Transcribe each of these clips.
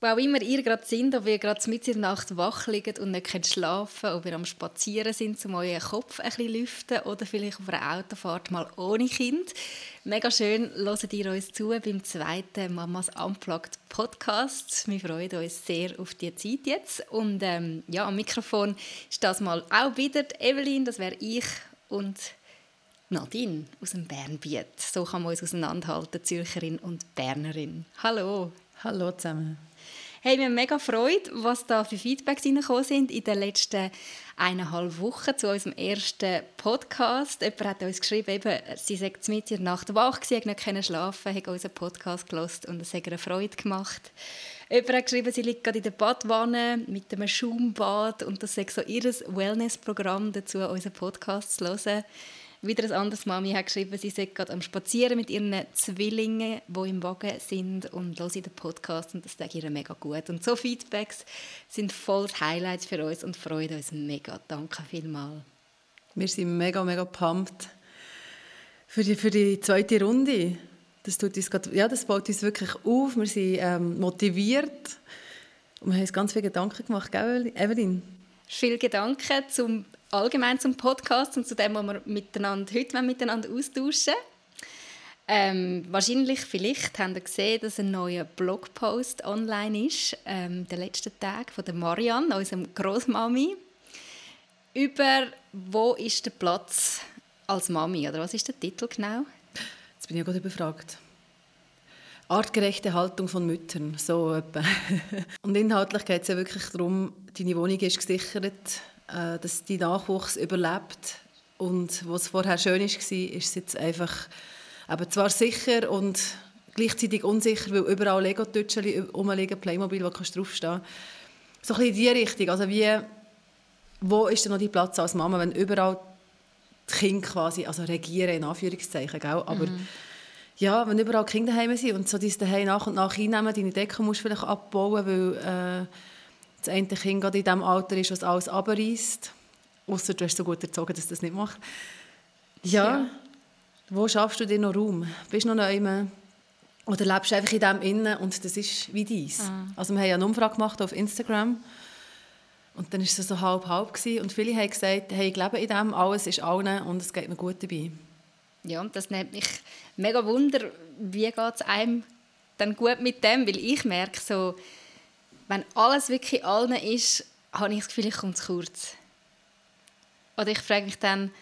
Wo auch immer ihr gerade sind, ob ihr gerade mitten in der Nacht wach liegt und nicht schlafen könnt, ob ihr am Spazieren sind, um euren Kopf ein bisschen lüften oder vielleicht auf einer Autofahrt mal ohne Kind. Mega schön, hört ihr uns zu beim zweiten Mamas Unplugged Podcast. Wir freuen uns sehr auf die Zeit jetzt. Und ähm, ja, am Mikrofon ist das mal auch wieder Evelyn, das wäre ich und Nadine aus dem Bernbiet. So kann man uns auseinanderhalten, Zürcherin und Bernerin. Hallo. Hallo zusammen. Hey, wir haben mega Freude, was da für Feedbacks reingekommen sind in den letzten eineinhalb Wochen zu unserem ersten Podcast. Jemand hat uns geschrieben, eben, sie sei mit ihr Nacht wach gewesen, nicht können schlafen, hat unseren Podcast gelost und es hat ihr Freude gemacht. Jemand hat geschrieben, sie liegt gerade in der Badwanne mit einem Schaumbad und das sei so ihr Wellnessprogramm dazu, unseren Podcast zu hören. Wieder ein anderes Mami hat geschrieben, sie sei gerade am Spazieren mit ihren Zwillingen, die im Wagen sind und hören den Podcast und das tut ihr mega gut. Und so Feedbacks sind voll Highlights für uns und freuen uns mega. Danke vielmals. Wir sind mega, mega pumped für die, für die zweite Runde. Das, tut uns grad, ja, das baut uns wirklich auf. Wir sind ähm, motiviert und wir haben uns ganz viele Gedanken gemacht, gell, Evelyn? Viele Gedanken zum allgemein zum Podcast und zu dem, was wir miteinander, heute miteinander austauschen ähm, wahrscheinlich, vielleicht habt ihr gesehen, dass ein neuer Blogpost online ist, ähm, der letzten Tag von der Marianne, unserem Großmami, über wo ist der Platz als Mami oder was ist der Titel genau? Jetzt bin ich ja gerade überfragt. Artgerechte Haltung von Müttern, so etwa. Und inhaltlich geht es ja wirklich darum, deine Wohnung ist gesichert, äh, dass die Nachwuchs überlebt. Und was vorher schön war, ist es jetzt einfach eben zwar sicher und gleichzeitig unsicher, weil überall Lego-Tütschen rumliegen, Playmobil, wo kannst du draufstehen. So ein bisschen in diese Richtung. Also wie, wo ist denn noch die Platz als Mama, wenn überall die Kinder quasi, also regieren in Anführungszeichen, gell? aber mhm. ja, wenn überall die Kinder daheim sind und so dein Daheim nach und nach einnehmen, deine Decke musst du vielleicht abbauen, weil äh, das eine Kind gerade in dem Alter ist, was alles abreißt. Außer du hast so gut erzogen, dass das nicht macht. Ja, ja. wo schaffst du dir noch Raum? Bist du noch neu oder lebst du einfach in dem innen und das ist wie dies. Ah. Also wir haben ja eine Umfrage gemacht auf Instagram und dann war es so halb-halb und viele haben gesagt, hey, ich lebe in dem, alles ist allen und es geht mir gut dabei. Ja, und das nimmt mich mega Wunder, wie geht es einem dann gut mit dem, weil ich merke so, wenn alles wirklich allen ist, habe ich das Gefühl, ich komme zu kurz. Oder ich frage mich dann,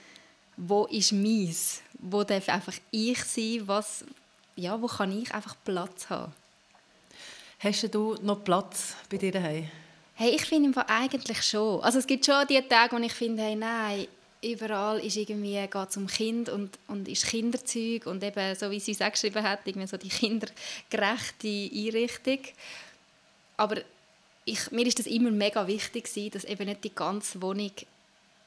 wo ist meins? Wo darf einfach ich sein? Was, ja, wo kann ich einfach Platz haben? Hast du noch Platz bei dir daheim? Hey, ich finde eigentlich schon. Also es gibt schon die Tage, wo ich finde, hey, nein, überall ist irgendwie geht es um Kind und, und ist Kinderzeug und eben, so wie sie es auch geschrieben hat, irgendwie so die kindergerechte Einrichtung. Aber ich, mir ist das immer mega wichtig gewesen, dass eben nicht die ganze Wohnung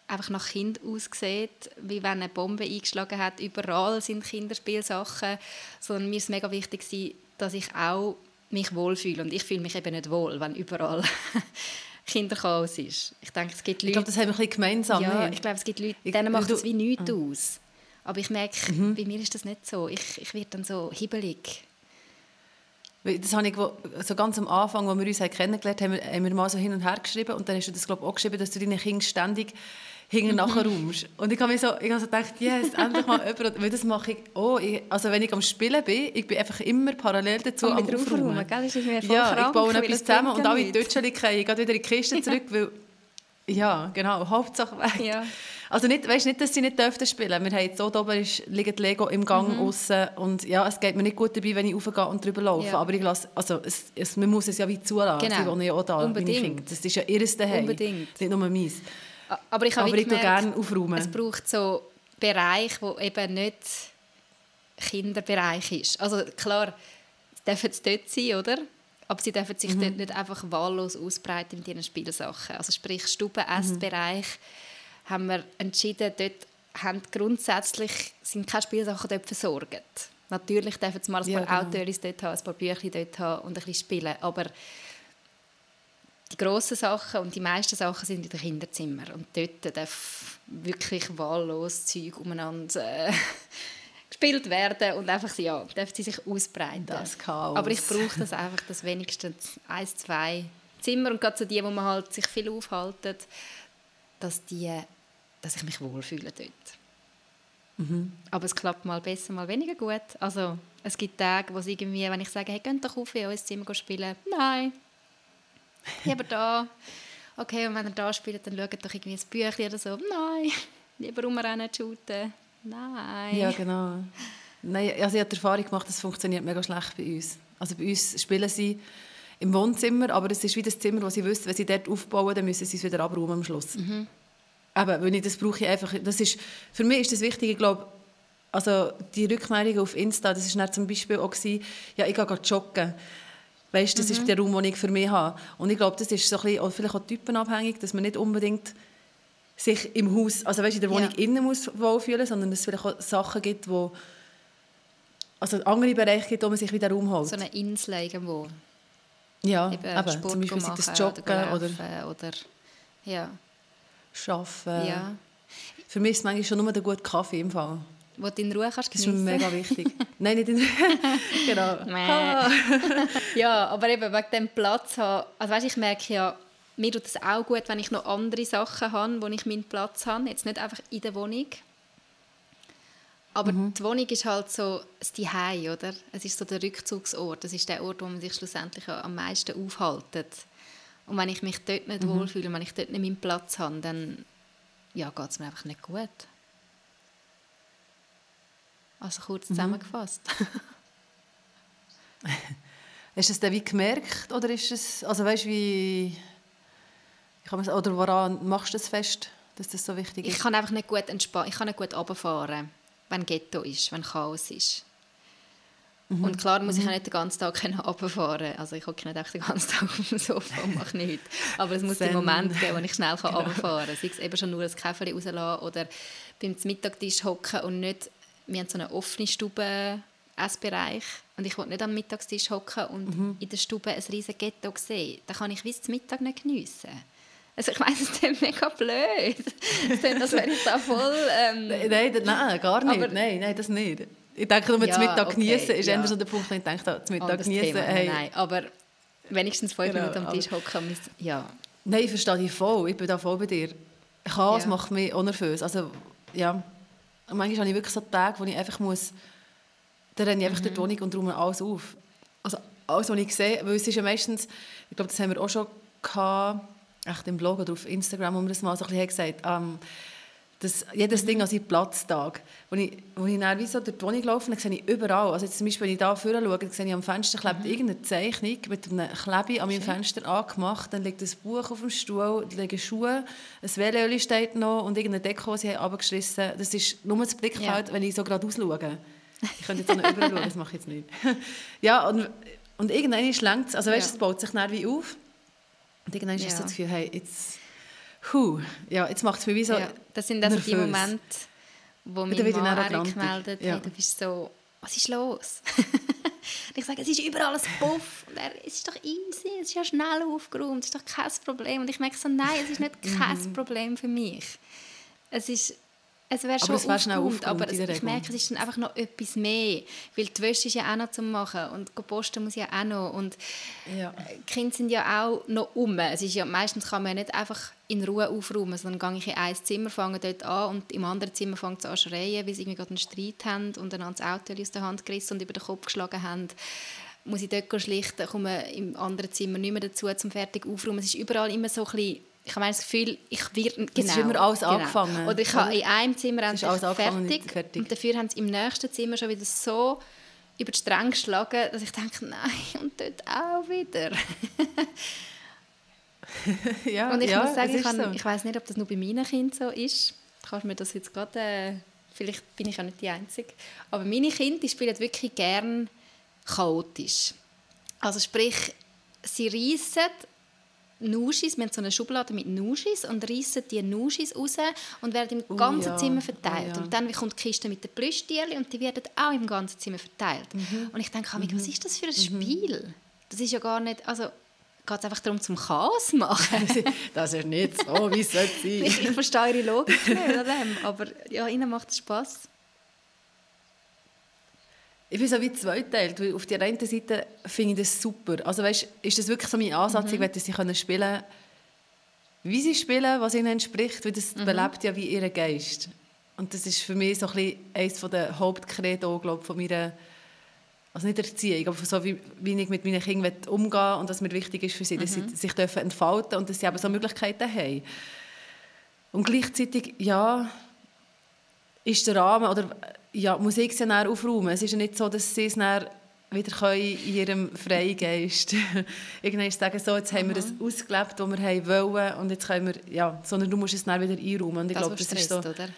einfach nach Kind aussieht, wie wenn eine Bombe eingeschlagen hat. Überall sind Kinderspielsachen, sondern mir ist mega wichtig gewesen, dass ich auch mich wohlfühle und ich fühle mich eben nicht wohl, wenn überall Kinderchaos ist. Ich denke, es gibt Leute... Ich glaube, das haben wir ein bisschen gemeinsam. Ja, ich glaube, es gibt Leute, denen macht es wie nichts mhm. aus. Aber ich merke, mhm. bei mir ist das nicht so. Ich, ich werde dann so hibbelig. Das habe ich so ganz am Anfang, als wir uns kennengelernt haben, haben wir mal so hin und her geschrieben und dann hast du das glaube ich, auch geschrieben, dass du deine Kinder ständig hinten nachher räumst. Und ich habe mir so, ich habe so gedacht, yes, endlich mal jemand, weil das mache ich auch. Ich, also wenn ich am Spielen bin, ich bin einfach immer parallel dazu am Aufräumen. Gell? Das ist mir voll ja, ich baue etwas zusammen und alle kriegen ich wieder in die Kiste zurück, weil, ja, genau, Hauptsache weg. Ja. Also nicht, weißt, nicht, dass sie nicht dürften spielen. Wir haben jetzt so oben ist, liegt Lego im Gang mhm. aussen und ja, es geht mir nicht gut dabei, wenn ich aufgehe und drüber laufe. Ja. Aber ich lasse, also es, es, man muss es ja wie zulassen. Genau. Sie wohnen ja auch da, Unbedingt. Das ist ja ihres Daheim, Unbedingt. nicht nur meins. Aber ich, habe Aber ich gemerkt, gerne aufräumen. Es braucht so Bereich, wo eben nicht Kinderbereich ist. Also klar, es dürfen dort sein, oder? Aber sie dürfen sich mhm. dort nicht einfach wahllos ausbreiten mit ihren Spielsachen. Also sprich Stuben, Essbereich. Mhm haben wir entschieden, dort haben grundsätzlich sind keine Spielsachen dort versorgt. Natürlich dürfen sie mal ein paar ja, genau. Dort haben, ein paar Bücher dort haben und ein bisschen spielen, aber die grossen Sachen und die meisten Sachen sind in den Kinderzimmern und dort darf wirklich wahllos Zeug umeinander äh, gespielt werden und einfach ja, dürfen sie sich ausbreiten. Das Chaos. Aber ich brauche das einfach, dass wenigstens eins, zwei Zimmer und gerade so die, wo man halt sich viel aufhalten, dass, die, dass ich mich wohlfühle dort. Mhm. Aber es klappt mal besser, mal weniger gut. Also es gibt Tage, wo es irgendwie, wenn ich sage, hey, könnt doch auf in unser Zimmer spielen. Nein. Lieber da. Okay, und wenn ihr da spielt, dann schaut doch irgendwie ein Büchlein oder so. Nein. Lieber rumrennen, shooten. Nein. Ja, genau. Nein, also ich habe die Erfahrung gemacht, das funktioniert mega schlecht bei uns. Also bei uns spielen sie im Wohnzimmer, aber es ist wie das Zimmer, wo sie wissen, wenn sie dort aufbauen, dann müssen sie es wieder abräumen am Schluss. Mhm. Aber wenn ich das brauche ich einfach, das ist, für mich ist das wichtig, ich glaube, also die Rückmeldung auf Insta, das war zum Beispiel auch, gewesen, ja, ich gehe joggen. Weißt, das mhm. ist der Raum, den ich für mich habe. Und ich glaube, das ist so ein bisschen, vielleicht auch typenabhängig, dass man nicht unbedingt sich im Haus, also weißt, in der Wohnung ja. innen muss wohlfühlen, sondern dass es vielleicht auch Sachen gibt, wo also andere Bereiche gibt, wo man sich wieder Raum holt. So eine Insel irgendwo. Ja, eben, eben zum Beispiel machen, das Joggen oder, oder, oder ja. Arbeiten. Ja. Für mich ist es manchmal schon nur der gute Kaffee im Fall. Wo du in Ruhe kannst Das ist mir mega wichtig. Nein, nicht in Genau. ja, aber eben wegen dem Platz haben, also weißt, ich merke ja, mir tut es auch gut, wenn ich noch andere Sachen habe, wo ich meinen Platz habe. Jetzt nicht einfach in der Wohnung. Aber mhm. die Wohnung ist halt so das Zuhause, oder? Es ist so der Rückzugsort. Das ist der Ort, wo man sich schlussendlich am meisten aufhält. Und wenn ich mich dort nicht mhm. wohlfühle, wenn ich dort nicht meinen Platz habe, dann ja, geht es mir einfach nicht gut. Also kurz mhm. zusammengefasst. Hast du es dann wie gemerkt oder ist es, also weißt wie, oder woran machst du es fest, dass das so wichtig ist? Ich kann einfach nicht gut entspannen, ich kann nicht gut runterfahren, wenn Ghetto ist, wenn Chaos ist. Mhm. Und klar muss ich mhm. auch nicht den ganzen Tag runterfahren. Also ich hocke nicht einfach den ganzen Tag auf dem Sofa und mache nichts. Aber es muss den Moment geben, wo ich schnell genau. runterfahren kann. Sei es eben schon nur ein Käferchen rauslassen oder beim Mittagstisch hocken und nicht... Wir haben so eine offene Stube, Essbereich und ich will nicht am Mittagstisch hocken und mhm. in der Stube ein riesiges Ghetto sehen. Dann kann ich bis zum Mittag nicht geniessen. Also ich weiß, es ist mega blöd. Es als wäre ich da voll... Ähm, nein, nein, gar nicht. Aber, nein, nein, das nicht. Ich denke, nur ja, zum Mittag okay, genießen ist ja. so der Punkt, wo ich denke, zum Mittag genießen. Hey. Nein, aber wenigstens fünf genau, Minuten am Tisch hocken. Ja. Nein, ich verstehe dich voll. Ich bin da voll bei dir. Chaos ja. macht mich auch nervös. Also, ja. manchmal habe ich wirklich so Tage, wo ich einfach muss... Da renne ich einfach mhm. durch die Wohnung und räume alles auf. Also alles, was ich sehe. Weil es ist ja meistens... Ich glaube, das haben wir auch schon gehabt, echt im Blog oder auf Instagram, wo wir das mal so ein bisschen gesagt haben. Ähm, das, jedes Ding an seinem Platztag. Als ich, wo ich dann wie so durch die Wohnung laufe, sehe ich überall, also jetzt zum Beispiel, wenn ich da vorne schaue, dann sehe ich am Fenster klebt mhm. irgendeine Zeichnung mit einem Klebe an meinem Fenster angemacht, dann liegt ein Buch auf dem Stuhl, da liegen Schuhe, ein Velöli steht noch und irgendeine Deko, die sie abgeschissen Das ist nur das Blickfeld, ja. wenn ich so gerade ausschaue. Ich könnte jetzt auch noch überall schauen, das mache ich jetzt nicht. ja, und, und irgendwann schlenkt es, also weißt, ja. es baut sich dann wie auf und irgendwann ja. ist so das Gefühl, hey, jetzt Huh, ja, jetzt macht es mir wie so ja, Das sind also die Momente, wo mein Mann Erik meldet, ja. hey, du bist so, was ist los? ich sage, es ist überall ein Puff. Und er, es ist doch easy, es ist ja schnell aufgeräumt, es ist doch kein Problem. Und ich merke so, nein, es ist nicht kein mhm. Problem für mich. Es ist es wäre schon aber es aufgeräumt, aber ich merke, es ist dann einfach noch etwas mehr, weil die Wäsche ist ja auch noch zu machen und posten muss ja auch noch und ja. die Kinder sind ja auch noch um. Es ist ja, meistens kann man ja nicht einfach in Ruhe aufräumen, sondern gehe ich in ein Zimmer, fange dort an und im anderen Zimmer fängt es an zu schreien, weil sie irgendwie gerade einen Streit haben und dann das Auto aus der Hand gerissen und über den Kopf geschlagen haben muss ich dort schlichten, komme im anderen Zimmer nicht mehr dazu, zum fertig aufräumen. Es ist überall immer so ein bisschen ich habe das Gefühl, ich werde genau. Es ist immer alles genau. angefangen. Oder ich habe in einem Zimmer alles fertig, fertig, und dafür haben sie im nächsten Zimmer schon wieder so über die Stränge geschlagen, dass ich denke, nein, und dort auch wieder. ja, und ich ja, muss sagen, ich, so. ich weiß nicht, ob das nur bei meinen Kindern so ist. Kannst mir das jetzt gerade, äh, vielleicht bin ich auch nicht die Einzige, aber meine Kinder die spielen wirklich gern chaotisch. Also sprich, sie reissen Nuschis, wir haben so eine Schublade mit Nuschis und reissen die Nuschis raus und werden im ganzen oh, ja. Zimmer verteilt. Oh, ja. Und dann kommt die Kiste mit den Plüschtierchen und die werden auch im ganzen Zimmer verteilt. Mhm. Und ich denke, mhm. was ist das für ein mhm. Spiel? Das ist ja gar nicht, also geht es einfach darum, zum Chaos machen. das ist nicht so, wie es sein ich, ich verstehe ihre Logik nicht aber ja, ihnen macht es Spass. Ich bin so wie zweiteilt, weil auf der einen Seite finde ich das super. Also weißt, ist das wirklich so mein Ansatz, mhm. ich möchte sie können spielen, wie sie spielen, was ihnen entspricht, weil das mhm. belebt ja wie ihren Geist. Und das ist für mich so ein bisschen eines der Hauptcredo, glaube von meiner, also nicht Erziehung, aber so wie, wie ich mit meinen Kindern umgehe und was mir wichtig ist für sie, mhm. dass sie mhm. sich dürfen entfalten und dass sie eben so Möglichkeiten haben. Und gleichzeitig, ja, ist der Rahmen, oder ja, muss ich sie dann aufräumen. Es ist ja nicht so, dass sie es dann wieder können in ihrem Freigeist irgendwann sagen, so, jetzt haben wir das ausgelebt, was wir wollen und jetzt können wir, ja, sondern du musst es dann wieder einräumen. Und ich das, glaube, das ist so, oder?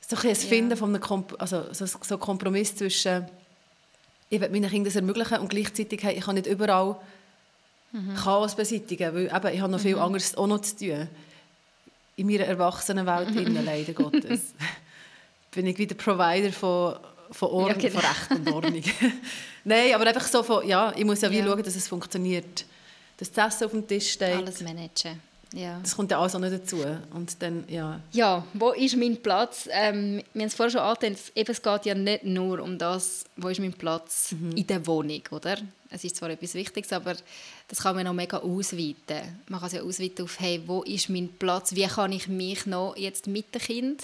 so ein, ein Finden ja. von einem Komp also, so, so Kompromiss zwischen ich will meinen Kindern das ermöglichen und gleichzeitig hey, ich kann nicht überall mhm. Chaos beseitigen, weil eben, ich habe noch viel mhm. anderes auch noch zu tun. In meiner Erwachsenenwelt, mhm. leider Gottes. Bin ich wieder Provider von, von, Ordnung, ja, genau. von Recht und Ordnung. Nein, aber einfach so von, ja, ich muss ja wie ja. schauen, dass es funktioniert. Dass das Essen auf dem Tisch steht. Alles managen. Ja. Das kommt ja alles auch nicht dazu. Und dann, ja. ja, wo ist mein Platz? Ähm, wir haben es vorher schon angetan, es geht ja nicht nur um das, wo ist mein Platz mhm. in der Wohnung, oder? Es ist zwar etwas Wichtiges, aber das kann man noch mega ausweiten. Man kann es ja ausweiten auf, hey, wo ist mein Platz? Wie kann ich mich noch jetzt mit dem Kind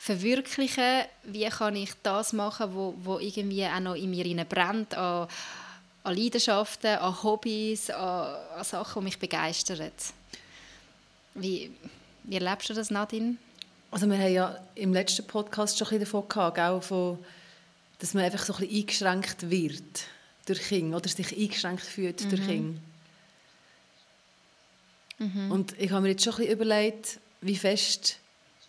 verwirklichen? Wie kann ich das machen, wo, wo irgendwie auch noch in mir brennt, an, an Leidenschaften, an Hobbys, an, an Sachen, die mich begeistern? Wie, wie erlebst du das, Nadine? Also wir haben ja im letzten Podcast schon ein davon gehabt, auch von, dass man einfach so ein bisschen eingeschränkt wird durch Kinder oder sich eingeschränkt fühlt mhm. durch Kinder. Mhm. Und ich habe mir jetzt schon ein bisschen überlegt, wie fest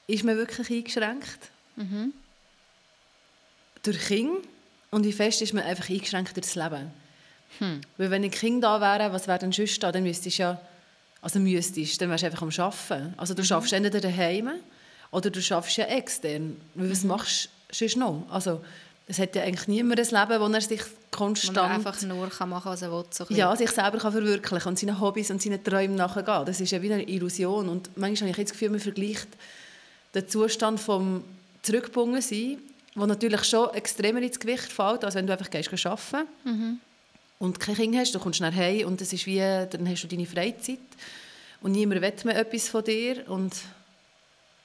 ist man wirklich eingeschränkt mhm. durch Kinder und wie fest ist man einfach eingeschränkt durch das Leben. Hm. Weil wenn ein Kind da wäre, was wäre denn sonst da? Dann müsstest du ja, also müsstest, dann wärst du einfach am Arbeiten. Also du mhm. schaffst entweder daheim oder du schaffst ja extern. Weil was mhm. machst du sonst noch? Also es hat ja eigentlich niemand ein Leben, wo er sich konstant... Wo er einfach nur kann machen kann, was er will. So ja, sich selber kann verwirklichen und seinen Hobbys und seinen Träumen nachgehen. Das ist ja wie eine Illusion. Und manchmal habe ich das Gefühl, man vergleicht den Zustand vom zurückgebunden sein, wo natürlich schon extremer ins Gewicht fällt, als wenn du einfach gehst arbeiten mhm. und kein Kind hast, du kommst nach Hause und das ist wie, dann hast du deine Freizeit und niemand will mehr etwas von dir und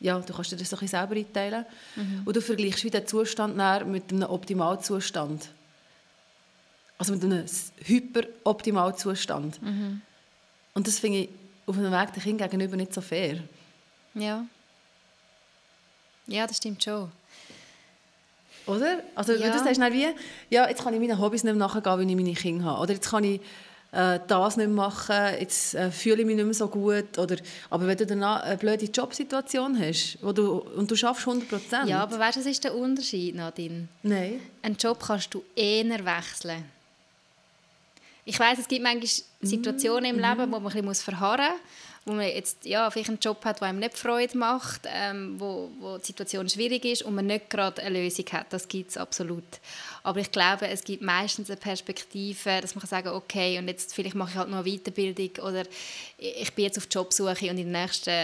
ja, du kannst dir das ein selber einteilen. Mhm. Und du vergleichst wie den Zustand mit einem Optimalzustand. Also mit einem Hyperoptimalzustand. Mhm. Und das finde ich auf einem Weg dem Kind gegenüber nicht so fair. Ja. Ja, das stimmt schon. Oder? Also ja. du sagst wie, ja, jetzt kann ich meinen Hobbys nicht mehr nachgehen, weil ich meine Kinder habe. Oder jetzt kann ich äh, das nicht mehr machen, jetzt äh, fühle ich mich nicht mehr so gut. Oder, aber wenn du dann eine blöde Jobsituation hast wo du, und du schaffst 100 Prozent. Ja, aber weißt du, was ist der Unterschied, Nadine? Nein. Einen Job kannst du eher wechseln. Ich weiß, es gibt manchmal Situationen im mm. Leben, wo man ein bisschen verharren muss wo man jetzt ja, vielleicht einen Job hat, der einem nicht Freude macht, ähm, wo, wo die Situation schwierig ist und man nicht gerade eine Lösung hat. Das gibt es absolut. Aber ich glaube, es gibt meistens eine Perspektive, dass man kann sagen okay, und jetzt vielleicht mache ich halt noch eine Weiterbildung oder ich bin jetzt auf Jobsuche und in den nächsten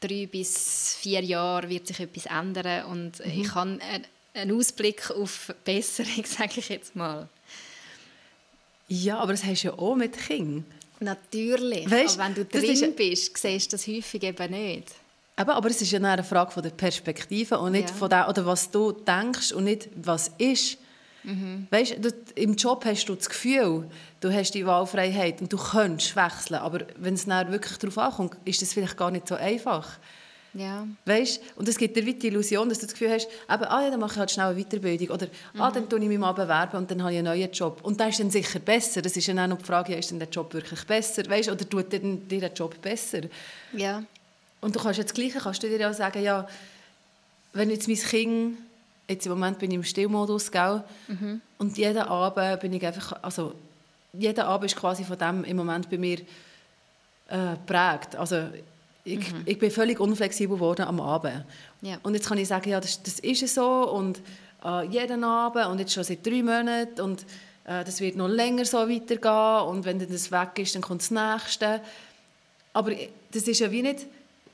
drei bis vier Jahren wird sich etwas ändern und mhm. ich habe einen Ausblick auf Besserung, sage ich jetzt mal. Ja, aber das hast du ja auch mit Kindern. Natürlich, weißt, aber wenn du drin ist, bist, siehst du das häufig eben nicht. Eben, aber es ist ja eine Frage von der Perspektive und nicht ja. von der, oder was du denkst und nicht was ist. Mhm. Weißt, du, Im Job hast du das Gefühl, du hast die Wahlfreiheit und du könntest wechseln, aber wenn es dann wirklich darauf ankommt, ist das vielleicht gar nicht so einfach. Ja. Weißt? Und es gibt dir die Illusion, dass du das Gefühl hast, eben, ah, ja, dann mache ich halt schnell eine Weiterbildung oder mhm. ah, dann tue ich mich mal bewerben und dann habe ich einen neuen Job. Und der ist dann sicher besser. Das ist dann auch noch die Frage, ist denn der Job wirklich besser? Weißt? Oder tut dir der Job besser? Ja. Und du kannst jetzt das Gleiche, kannst du dir auch sagen, ja, wenn jetzt mein Kind, jetzt im Moment bin ich im Stillmodus, gell? Mhm. und jeden Abend bin ich einfach, also jeder Abend ist quasi von dem im Moment bei mir äh, prägt. Also ich, mhm. ich bin völlig unflexibel geworden am Abend. Ja. Und jetzt kann ich sagen, ja, das, das ist so und äh, jeden Abend und jetzt schon seit drei Monaten und äh, das wird noch länger so weitergehen und wenn dann das weg ist, dann kommt das Nächste. Aber das ist ja wie nicht,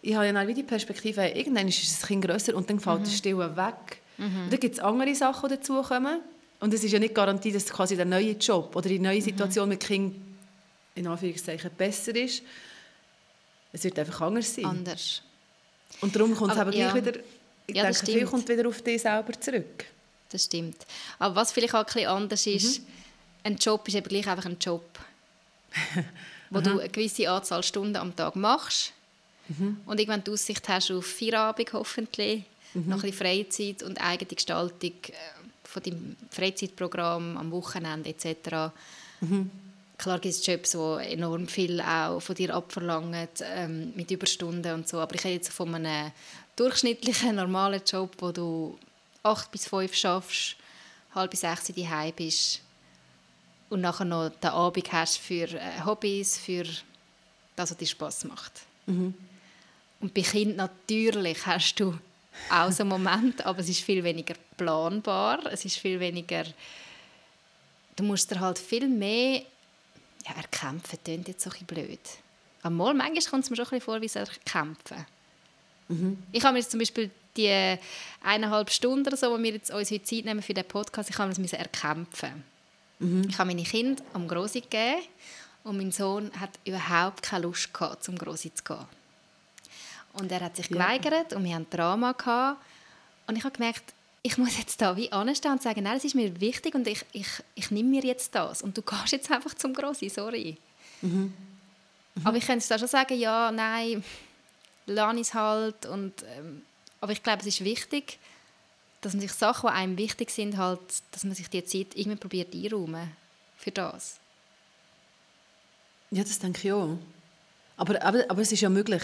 ich habe ja dann wie die Perspektive, irgendwann ist das Kind grösser und dann fällt mhm. das Stillen weg. Mhm. Und dann gibt es andere Sachen, die dazukommen Und es ist ja nicht Garantie, dass quasi der neue Job oder die neue Situation mit Kind in Anführungszeichen besser ist. Es wird einfach anders sein. Anders. Und darum kommt es Aber aber gleich ja. wieder, ich Ja, das denke, viel stimmt. kommt wieder auf dich selber zurück. Das stimmt. Aber was vielleicht auch ein bisschen anders ist, Mhm. ein Job ist eben gleich einfach ein Job, wo du eine gewisse Anzahl Stunden am Tag machst Mhm. und irgendwann die Aussicht hast auf Feierabend hoffentlich, Mhm. noch ein bisschen Freizeit und eigene Gestaltung äh, von deinem Freizeitprogramm am Wochenende etc. Mhm. Klar gibt es Jobs, die enorm viel auch von dir abverlangen, ähm, mit Überstunden und so. Aber ich rede jetzt von einem durchschnittlichen, normalen Job, wo du acht bis fünf schaffst, halb bis sechs in Hause bist und nachher noch den Abend hast für äh, Hobbys, für das, was dir Spass macht. Und bei Kind natürlich hast du auch so einen Moment, aber es ist viel weniger planbar, es ist viel weniger du musst dir halt viel mehr ja, erkämpfen, klingt jetzt so ein bisschen blöd. Einmal, manchmal kommt es mir schon ein bisschen vor wie so erkämpfen. Ich habe mir jetzt zum Beispiel die eineinhalb Stunden oder so, wo wir jetzt uns heute Zeit nehmen für den Podcast, ich habe das erkämpfen. Ich habe meine Kinder am Grossi gegeben und mein Sohn hat überhaupt keine Lust gehabt, zum Grossi zu gehen. Und er hat sich Ja. geweigert und wir hatten Drama gehabt. Und ich habe gemerkt, ich muss jetzt da wie anstehen und sagen, nein, das ist mir wichtig und ich, ich, ich nehme mir jetzt das. Und du gehst jetzt einfach zum Grossi, sorry. Aber ich könnte da schon sagen, ja, nein, lass es halt. Und, ähm, aber ich glaube, es ist wichtig, dass man sich Sachen, die einem wichtig sind, halt, dass man sich die Zeit irgendwie probiert einräumen für das. Ja, das denke ich auch. Aber, aber, aber es ist ja möglich.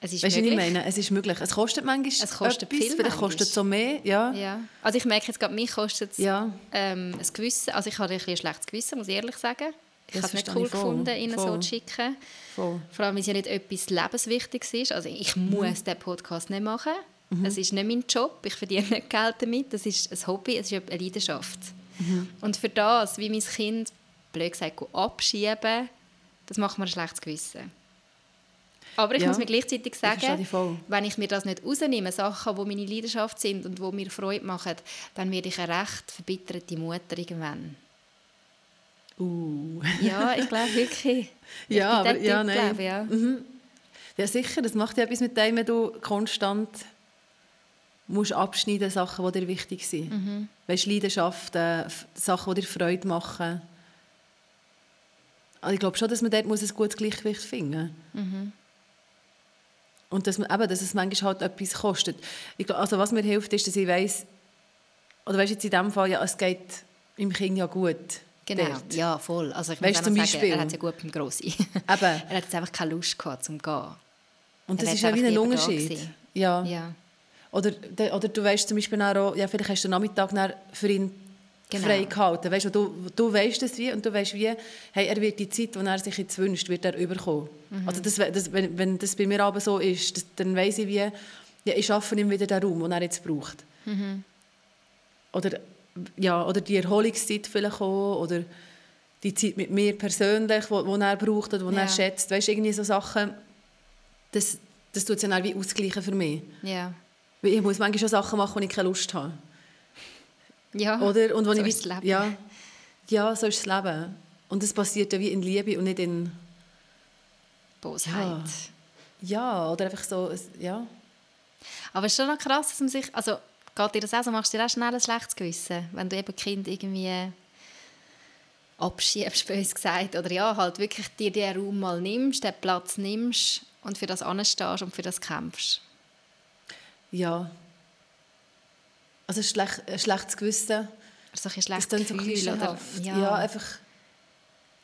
Es ist Weißt du, was ich möglich. meine? Es ist möglich. Es kostet manchmal Es kostet etwas, viel vielleicht kostet es so mehr. Ja. Ja. Also ich merke jetzt gerade, mich kostet es Ja. ähm, ein Gewissen. Also ich habe ein, ein schlechtes Gewissen, muss ich ehrlich sagen. Ich habe es nicht cool voll. gefunden, ihnen so Voll. zu schicken. Voll. Vor allem, weil es ja nicht etwas Lebenswichtiges ist. Also ich Mhm. muss diesen Podcast nicht machen. Es ist nicht mein Job. Ich verdiene nicht Geld damit. Das ist ein Hobby, es ist eine Leidenschaft. Mhm. Und für das, wie mein Kind, blöd gesagt, abschieben, das macht mir ein schlechtes Gewissen. Aber ich Ja, muss mir gleichzeitig sagen, voll. wenn ich mir das nicht rausnehme, Sachen, die meine Leidenschaft sind und die mir Freude machen, dann werde ich eine recht verbitterte Mutter irgendwann. Uh. Ja, ich glaube wirklich. Ich Ja, aber der ja, Typ, nein. glaube ich, ja. Ja, sicher. Das macht ja etwas mit dem, wenn du konstant musst abschneiden Sachen, die dir wichtig sind. Mhm. Weißt, Leidenschaften, Sachen, die dir Freude machen. Also ich glaube schon, dass man dort muss ein gutes Gleichgewicht finden Mhm. Und dass, man, eben, dass es manchmal halt etwas kostet. Glaub, also was mir hilft, ist, dass ich weiss, oder weißt jetzt in dem Fall, ja, es geht im Kind ja gut. Genau, dort. ja, voll. Also ich Weißt muss zum sagen, er hat es ja gut beim Grossi. Eben. er hat jetzt einfach keine Lust gehabt, zum gehen. Und das ist ja wie ein Unterschied. Ja. Ja, Oder, de- oder du weißt zum Beispiel auch, ja, vielleicht hast du den Nachmittag für ihn Genau. frei gehalten. Weißt, du, du weißt das wie und du weißt wie, hey, er wird die Zeit, die er sich jetzt wünscht, wird er überkommen. Mhm. Also das, das, wenn, wenn das bei mir aber so ist, das, dann weiß ich wie, ja, ich schaffe ihm wieder den Raum, den er jetzt braucht. Mhm. Oder, ja, oder die Erholungszeit vielleicht auch, oder die Zeit mit mir persönlich, die er braucht oder die Ja. er schätzt. Weißt, irgendwie so Sachen, das, das tut es dann auch wie ausgleichen für mich. ja. Weil ich muss manchmal schon Sachen machen, wo ich keine Lust habe. Ja, Oder? Und so ich ist das Leben. Ja, ja, so ist das Leben. Und es passiert ja wie in Liebe und nicht in... Bosheit. Ja, oder einfach so... Ja, Aber es ist schon noch krass, dass man sich... Also, geht dir das auch so? Machst du dir auch schnell ein schlechtes Gewissen, wenn du eben Kind irgendwie abschiebst, bös gesagt. Oder ja, halt wirklich dir den Raum mal nimmst, den Platz nimmst und für das anstehst und für das kämpfst. ja. Also ein, schlech, ein schlechtes Gewissen, Also ein das schlechtes klingt so Gefühl. Oder, klischeehaft. Ja. einfach...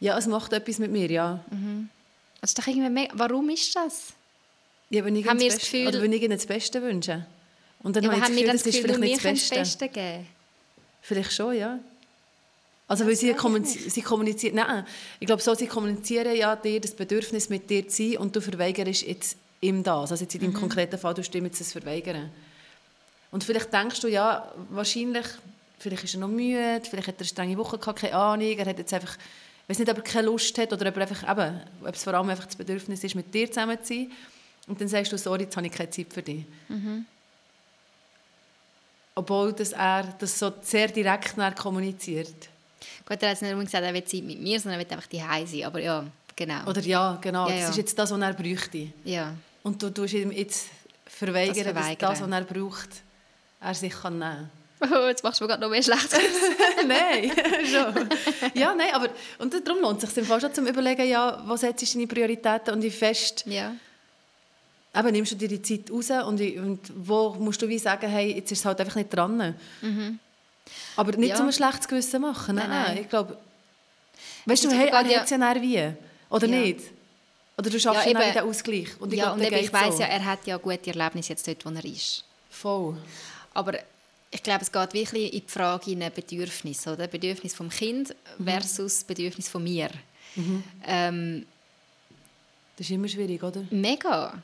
Ja, es macht etwas mit mir, ja. Das ist doch irgendwie warum ist das? ja wenn ich Haben das das Beste, Gefühl- Oder wenn ich ihnen das Beste wünsche. Und dann Ja, habe ich haben wir dann das das Gefühl, Gefühl, das ist vielleicht nicht das das Beste. Beste geben? Vielleicht schon, ja. Also, weil sie, kommunizieren, sie kommunizieren, nein, ich glaube so, sie kommunizieren ja dir das Bedürfnis mit dir zu sein und du verweigerst jetzt ihm das. Also jetzt in deinem konkreten Fall, du stimmst das verweigern. Und vielleicht denkst du, ja, wahrscheinlich, vielleicht ist er noch müde, vielleicht hat er eine strenge Woche gehabt, keine Ahnung, er hat jetzt einfach, ich weiß nicht, ob er keine Lust hat oder ob er einfach, eben, ob es vor allem einfach das Bedürfnis ist, mit dir zusammen zu sein. Und dann sagst du, sorry, jetzt habe ich keine Zeit für dich. obwohl das er das so sehr direkt kommuniziert. Gut, er hat nicht gesagt, er will Zeit mit mir, sondern er will einfach die sein. Aber ja, genau. Oder ja, genau. Ja, ja. Das ist jetzt das, was er bräuchte. Ja. Und du tust ihm jetzt verweigern, das dass das, was er braucht, er sich kann nehmen kann. Oh, jetzt machst du mir gerade noch mehr schlecht. nein, schon. Ja, nein, aber und darum lohnt es sich im schon zum Überlegen, ja, was setzt deine Prioritäten und wie fest ja. eben, nimmst du dir die Zeit raus und, und wo musst du wie sagen, hey, jetzt ist es halt einfach nicht dran. Mhm. Aber nicht ja. um ein schlechtes Gewissen machen. Nein, nein. nein. Ich glaube, weißt du, hey, er hat ja wie. Oder ja. nicht? Oder du schaffst ja, eben, den Ausgleich. Und ich, ja, glaub, und ich weiss so. ja, er hat ja gute Erlebnisse jetzt dort, wo er ist. Voll. Aber ich glaube, es geht wirklich in die Frage in Bedürfnis, oder? Bedürfnis vom Kind mhm. versus Bedürfnis von mir. Mhm. Ähm, das ist immer schwierig, oder? Mega.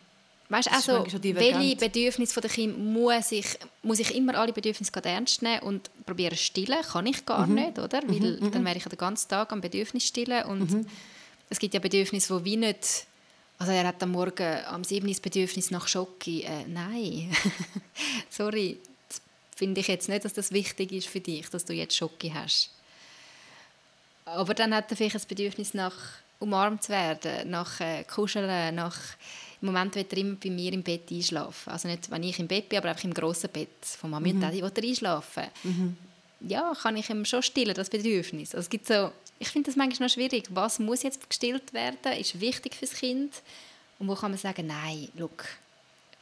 Weißt, also, welche Bedürfnisse der Kind muss ich, muss ich immer alle Bedürfnisse ernst nehmen und probieren stillen? Kann ich gar mhm. nicht, oder? Weil mhm. dann mhm. wäre ich den ganzen Tag am Bedürfnis stillen und mhm. es gibt ja Bedürfnisse, die wie nicht also er hat am Morgen am 7. das Bedürfnis nach Schoki. Äh, nein, sorry, finde ich jetzt nicht, dass das wichtig ist für dich, dass du jetzt Schoki hast. Aber dann hat er vielleicht ein Bedürfnis nach umarmt zu werden, nach äh, Kuscheln, nach im Moment wird er immer bei mir im Bett einschlafen. Also nicht, wenn ich im Bett bin, aber einfach im grossen Bett von Mami mhm. und Daddy, wo er einschlafen. Mhm. Ja, kann ich ihm schon stillen, das Bedürfnis. Also es gibt so, ich finde das manchmal noch schwierig. Was muss jetzt gestillt werden? Ist wichtig fürs Kind? Und wo kann man sagen, nein, look,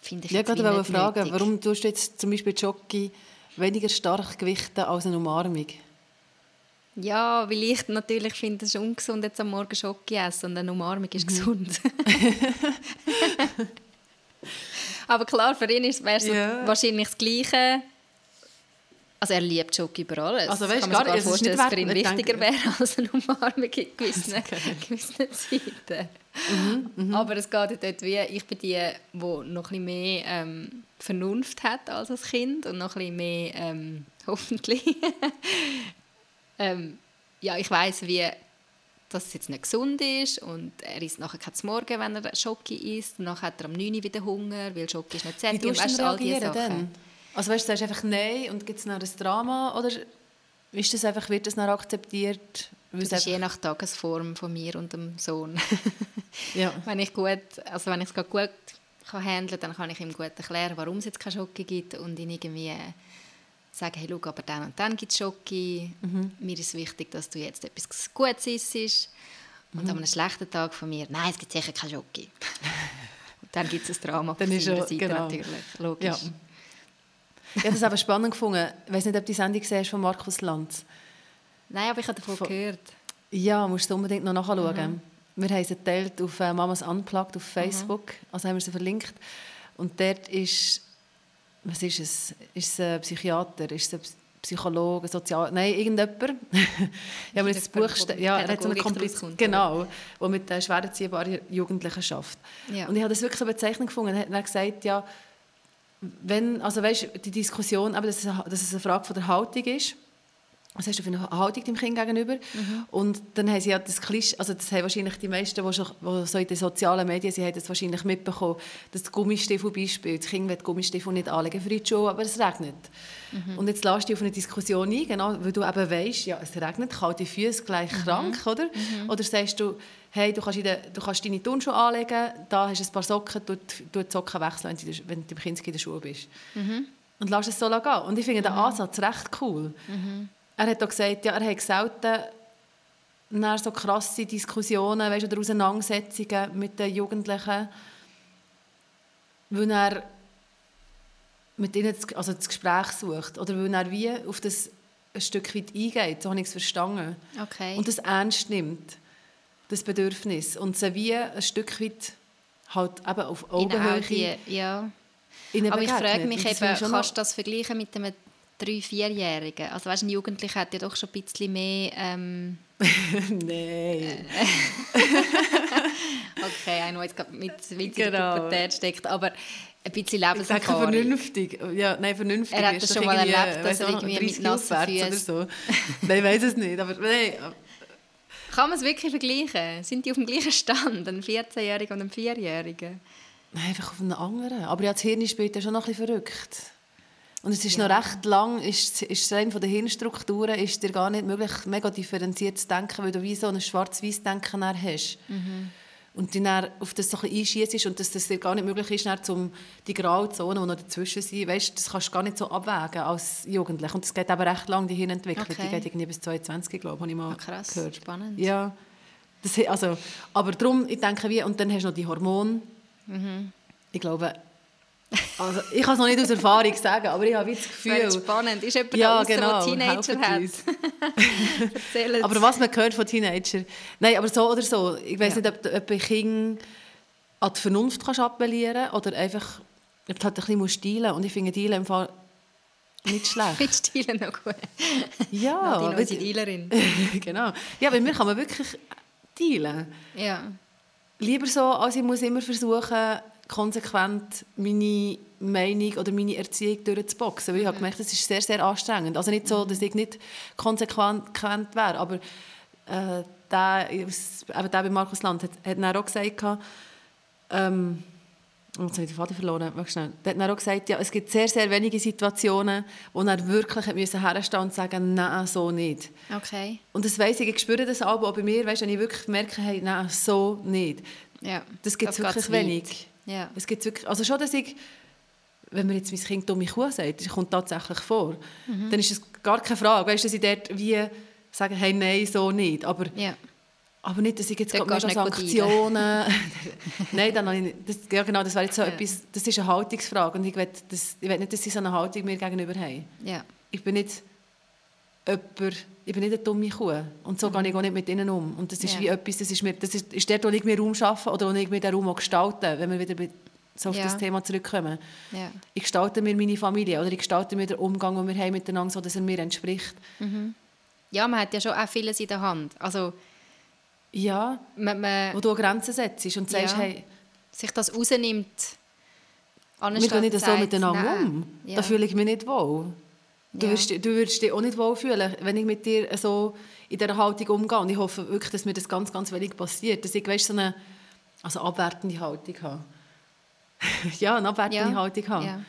finde ich ja, gerade wollte fragen, nötig. warum tust du jetzt zum Beispiel Jockey weniger stark gewichten als eine Umarmung? Ja, weil ich natürlich finde, es ist ungesund, jetzt am Morgen Schoki essen und eine Umarmung ist mhm. gesund. Aber klar, für ihn wäre es ja. wahrscheinlich das Gleiche. Also er liebt Schoki über alles. Also weißt, Kann man gar, sich vorstellen, dass es für ihn wichtiger wäre als eine Umarmung in gewissen, okay. gewissen Zeiten. Mhm, mhm, Aber es geht dort wie, ich bin die, die noch ein bisschen mehr ähm, Vernunft hat als das Kind und noch ein bisschen mehr, ähm, hoffentlich, ähm, ja, ich weiß, wie dass es jetzt nicht gesund ist und er isst nachher kein Morgen, wenn er Schoki isst. Dann hat er am 9 Uhr wieder Hunger, weil Schoki ist nicht sättig. Wie tust du all diese Sachen. Dann? Also weißt du, sagst einfach Nein und gibt es noch ein Drama oder ist das einfach, wird das noch akzeptiert? Das ist je nach Tagesform von mir und dem Sohn. ja. wenn ich gut, also wenn ich es gut kann handeln, dann kann ich ihm gut erklären, warum es jetzt keine Schoki gibt und ihn irgendwie sagen, hey, schau, aber dann und dann gibt es Schoki. Mhm. Mir ist wichtig, dass du jetzt etwas Gutes isst. Und mhm. an einem schlechten Tag von mir, nein, es gibt sicher keine und dann gibt es ein Drama dann von seiner Seite genau. natürlich, logisch. Ja. Ich habe das aber spannend gefunden. Ich weiß nicht, ob du die Sendung siehst von Markus Lanz. Nein, aber ich habe davon von, gehört. Ja, musst du unbedingt noch nachschauen. Mhm. Wir haben sie geteilt auf äh, Mamas Unplugged auf mhm. Facebook. Mhm. Also haben wir sie verlinkt. Und dort ist was ist es? Ist es ein Psychiater? Ist es ein Psychologe, Sozial... Nein, irgendjemand. ja, aber das Buch... Ja, er hat so eine Kompliz Genau, der mit äh, schwer erziehbaren Jugendlichen schafft. Ja. Und ich habe das wirklich eine Bezeichnung gefunden. Er hat gesagt, ja, wenn, also weißt, die Diskussion, aber dass dass es eine Frage von der Haltung ist, was hast du für eine Haltung dem Kind gegenüber? Mhm. Und dann haben sie ja das Klischee, also das haben wahrscheinlich die meisten, die, schon, die so in den sozialen Medien sind, haben das wahrscheinlich mitbekommen, dass das Gummistiefel Beispiel, das Kind will Gummistiefel nicht anlegen für die Schuhe, aber es regnet. Mhm. Und jetzt lässt du dich auf eine Diskussion ein, genau, weil du eben weißt, ja, es regnet, kalte Füße gleich mhm. krank, oder? Mhm. Oder sagst du, hey, du kannst, de, du kannst deine Turnschuhe anlegen, da hast du ein paar Socken, du, du die Socken wechseln, wenn du, wenn du beim Kind in der Schuhe bist. Mhm. Und lass es so gehen. Und ich finde den mhm. Ansatz recht cool. Mhm. Er hat auch gesagt, ja, er hat selten nach so krasse Diskussionen weißt, oder Auseinandersetzungen mit den Jugendlichen, weil er mit ihnen das, also das Gespräch sucht oder weil er wie auf das ein Stück weit eingeht, so habe ich es verstanden. Okay. Und das ernst nimmt, das Bedürfnis und sie wie ein Stück weit halt eben auf Augenhöhe ja. Aber ich frage mich eben, kannst du das vergleichen mit einem drei, vierjährigen. Also weißt, ein Jugendlicher hat ja doch schon ein bisschen mehr... Ähm, Nein. okay, einer, der jetzt gerade mit Witz genau. Pubertät steckt, aber ein bisschen Lebenserfahrung. Ich vernünftig. Ja, nein, vernünftig. Er hat das schon mal erlebt, dass er irgendwie mit nassen Füßen... So. nein, ich weiß es nicht, aber nein. Kann man es wirklich vergleichen? Sind die auf dem gleichen Stand, ein 14-Jähriger und ein 4-Jähriger? Einfach auf einem anderen. Aber ja, das Hirn spielt ja schon noch ein bisschen verrückt. Und es ist ja. noch recht lang, ist, ist rein von den Hirnstrukturen ist dir gar nicht möglich, mega differenziert zu denken, weil du wie so ein schwarz-weiß-Denken hast. Mhm. Und dann auf das so ein und dass das dir gar nicht möglich ist, dann zum die Grauzonen, die noch dazwischen sind, weißt, das kannst du gar nicht so abwägen als Jugendlich. Und das geht aber recht lang, die Hirnentwicklung. Okay. Die geht irgendwie bis 22, glaube ich, habe ich mal ah, krass, gehört. spannend. Ja. Das, also, aber darum, ich denke, wie, und dann hast du noch die Hormone. Mhm. Ich glaube, also, ich kann es noch nicht aus Erfahrung sagen, aber ich habe das Gefühl... Das spannend. Ist jemand ja, außer, genau, Teenager hat? aber was man hört von Teenager... Nein, aber so oder so. Ich weiß ja. nicht, ob, ob ein Kind an die Vernunft kannst appellieren oder einfach ob du halt ein bisschen steilen Und ich finde Dealen im Fall nicht schlecht. Mit Steilen noch gut. Ja. Nadine, unsere Dealerin. genau. Ja, bei mir kann man wirklich dealen. Ja. Lieber so, als ich muss immer versuchen konsequent meine Meinung oder meine Erziehung durchzuboxen. Weil ich habe mhm. gemerkt, das ist sehr, sehr anstrengend. Also nicht so, dass ich nicht konsequent wäre, aber äh, der, eben der bei Markus Land hat, hat dann auch gesagt, ähm, oh, jetzt habe ich den Vater verloren, schnell. Der hat dann auch gesagt, ja, es gibt sehr, sehr wenige Situationen, wo er wirklich herstehen und sagen, nein, so nicht. Okay. Und das weiss ich, ich spüre das auch bei mir, weißt, wenn ich wirklich merke, hey, nein, so nicht. Ja, das gibt es wirklich wenig. Ja. Es gibt wirklich, also schon, dass ich, wenn mir jetzt mein Kind dumme Kuh sagt, das kommt tatsächlich vor, mhm. dann ist es gar keine Frage, weißt, dass ich dort wie sage, hey, nein, so nicht, aber, ja. aber nicht, dass ich jetzt gerade mega Sanktionen... nein, dann das, ja genau, das wäre jetzt so ja. etwas, das ist eine Haltungsfrage und ich will, das, ich will nicht, dass sie so eine Haltung mir gegenüber haben. Ja. Ich bin nicht jemand, ich bin nicht eine dumme Kuh. Und so mhm. gehe ich auch nicht mit ihnen um. Und das ist ja. wie etwas, das ist, mir, das ist, ist dort, wo ich mir Raum schaffe oder wo ich mir den Raum auch gestalte, wenn wir wieder so auf ja. das Thema zurückkommen. Ja. Ich gestalte mir meine Familie oder ich gestalte mir den Umgang, den wir haben miteinander, so dass er mir entspricht. Mhm. Ja, man hat ja schon auch vieles in der Hand. Also, ja, man, man, wo du Grenzen setzt und sagst, ja, hey... Sich das rausnimmt. Wir gehen nicht so miteinander nein. um. Da fühle ich mich nicht wohl. Du, ja. wirst, du würdest dich auch nicht wohlfühlen, wenn ich mit dir so in dieser Haltung umgehe. Und ich hoffe wirklich, dass mir das ganz, ganz wenig passiert. Dass ich weißt, so eine also abwertende Haltung habe. ja, eine abwertende ja. Haltung habe. Ja.